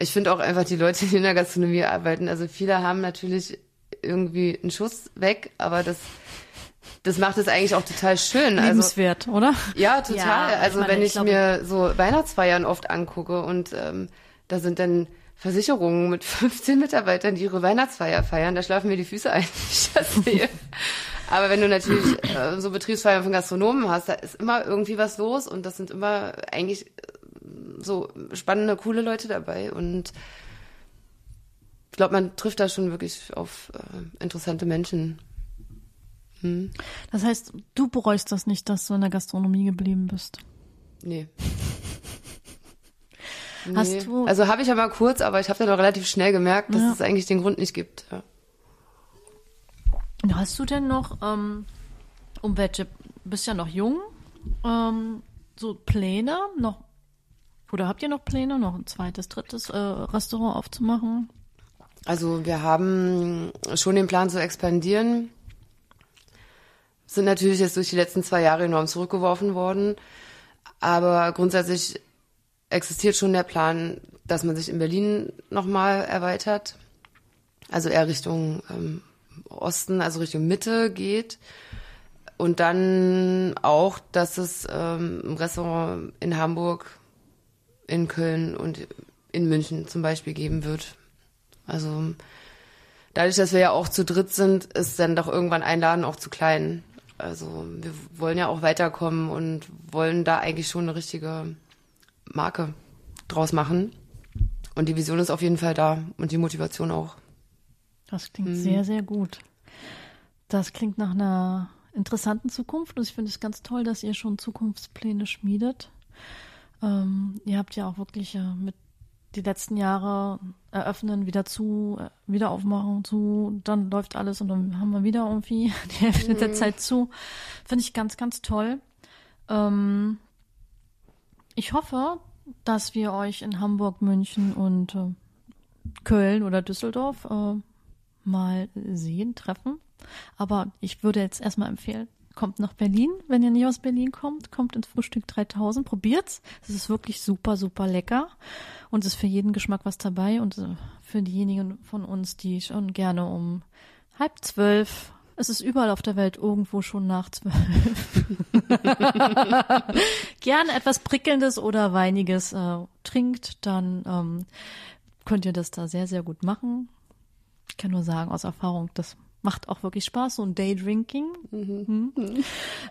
ich finde auch einfach die Leute, die in der Gastronomie arbeiten, also viele haben natürlich irgendwie einen Schuss weg, aber das das macht es eigentlich auch total schön. Lebenswert, also, oder? Ja, total. Ja, also ich meine, wenn ich, ich mir so Weihnachtsfeiern oft angucke und ähm, da sind dann Versicherungen mit 15 Mitarbeitern, die ihre Weihnachtsfeier feiern, da schlafen mir die Füße ein, ich das sehe. Aber wenn du natürlich äh, so Betriebsfeiern von Gastronomen hast, da ist immer irgendwie was los und das sind immer eigentlich so spannende, coole Leute dabei und ich glaube, man trifft da schon wirklich auf äh, interessante Menschen. Hm. Das heißt, du bereust das nicht, dass du in der Gastronomie geblieben bist? Nee. Hast nee. du? Also habe ich ja mal kurz, aber ich habe dann auch relativ schnell gemerkt, dass ja. es eigentlich den Grund nicht gibt. Ja. Hast du denn noch, ähm, um welche, bist ja noch jung, ähm, so Pläne noch, oder habt ihr noch Pläne, noch ein zweites, drittes äh, Restaurant aufzumachen? Also wir haben schon den Plan zu expandieren, sind natürlich jetzt durch die letzten zwei Jahre enorm zurückgeworfen worden, aber grundsätzlich existiert schon der Plan, dass man sich in Berlin nochmal erweitert, also eher Richtung ähm, Osten, also Richtung Mitte geht. Und dann auch, dass es ähm, ein Restaurant in Hamburg, in Köln und in München zum Beispiel geben wird. Also dadurch, dass wir ja auch zu dritt sind, ist dann doch irgendwann ein Laden auch zu klein. Also wir wollen ja auch weiterkommen und wollen da eigentlich schon eine richtige Marke draus machen. Und die Vision ist auf jeden Fall da und die Motivation auch. Das klingt mhm. sehr, sehr gut. Das klingt nach einer interessanten Zukunft und ich finde es ganz toll, dass ihr schon Zukunftspläne schmiedet. Ähm, ihr habt ja auch wirklich äh, mit die letzten Jahre eröffnen, wieder zu, äh, wieder aufmachen, zu, dann läuft alles und dann haben wir wieder irgendwie die Hälfte mhm. der Zeit zu. Finde ich ganz, ganz toll. Ähm, ich hoffe, dass wir euch in Hamburg, München und äh, Köln oder Düsseldorf äh, mal sehen, treffen. Aber ich würde jetzt erstmal empfehlen, kommt nach Berlin. Wenn ihr nicht aus Berlin kommt, kommt ins Frühstück 3000, probiert's. Es ist wirklich super, super lecker und es ist für jeden Geschmack was dabei und äh, für diejenigen von uns, die schon gerne um halb zwölf es ist überall auf der Welt irgendwo schon nach zwölf. Gerne etwas Prickelndes oder Weiniges äh, trinkt, dann ähm, könnt ihr das da sehr, sehr gut machen. Ich kann nur sagen, aus Erfahrung, das macht auch wirklich Spaß, so ein Daydrinking. Mhm. Mhm.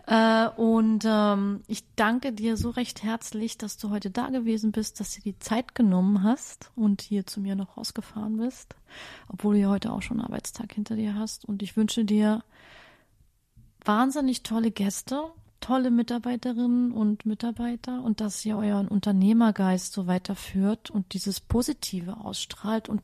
Äh, und ähm, ich danke dir so recht herzlich, dass du heute da gewesen bist, dass du die Zeit genommen hast und hier zu mir noch rausgefahren bist, obwohl du ja heute auch schon einen Arbeitstag hinter dir hast. Und ich wünsche dir wahnsinnig tolle Gäste, tolle Mitarbeiterinnen und Mitarbeiter und dass ihr euren Unternehmergeist so weiterführt und dieses Positive ausstrahlt und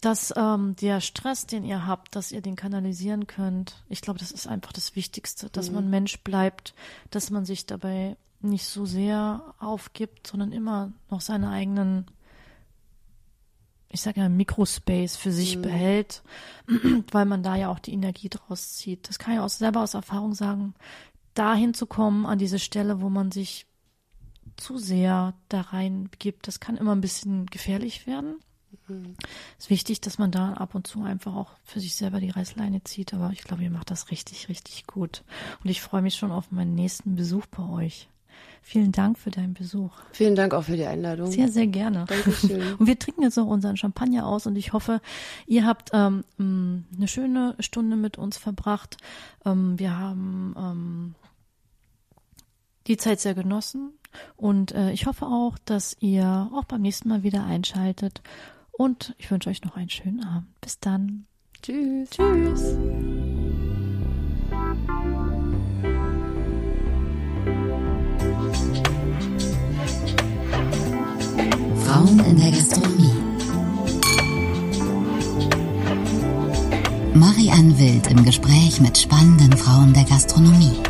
dass ähm, der Stress, den ihr habt, dass ihr den kanalisieren könnt, ich glaube, das ist einfach das Wichtigste, dass mhm. man Mensch bleibt, dass man sich dabei nicht so sehr aufgibt, sondern immer noch seine eigenen, ich sage ja, Mikrospace für sich mhm. behält, weil man da ja auch die Energie draus zieht. Das kann ich auch selber aus Erfahrung sagen, dahin zu kommen an diese Stelle, wo man sich zu sehr da rein begibt, das kann immer ein bisschen gefährlich werden. Mhm. Es ist wichtig, dass man da ab und zu einfach auch für sich selber die Reißleine zieht, aber ich glaube, ihr macht das richtig, richtig gut. Und ich freue mich schon auf meinen nächsten Besuch bei euch. Vielen Dank für deinen Besuch. Vielen Dank auch für die Einladung. Sehr, sehr gerne. Dankeschön. Und wir trinken jetzt noch unseren Champagner aus und ich hoffe, ihr habt ähm, eine schöne Stunde mit uns verbracht. Ähm, wir haben ähm, die Zeit sehr genossen und äh, ich hoffe auch, dass ihr auch beim nächsten Mal wieder einschaltet und ich wünsche euch noch einen schönen Abend. Bis dann. Tschüss. Tschüss. Frauen in der Gastronomie. Marianne Wild im Gespräch mit spannenden Frauen der Gastronomie.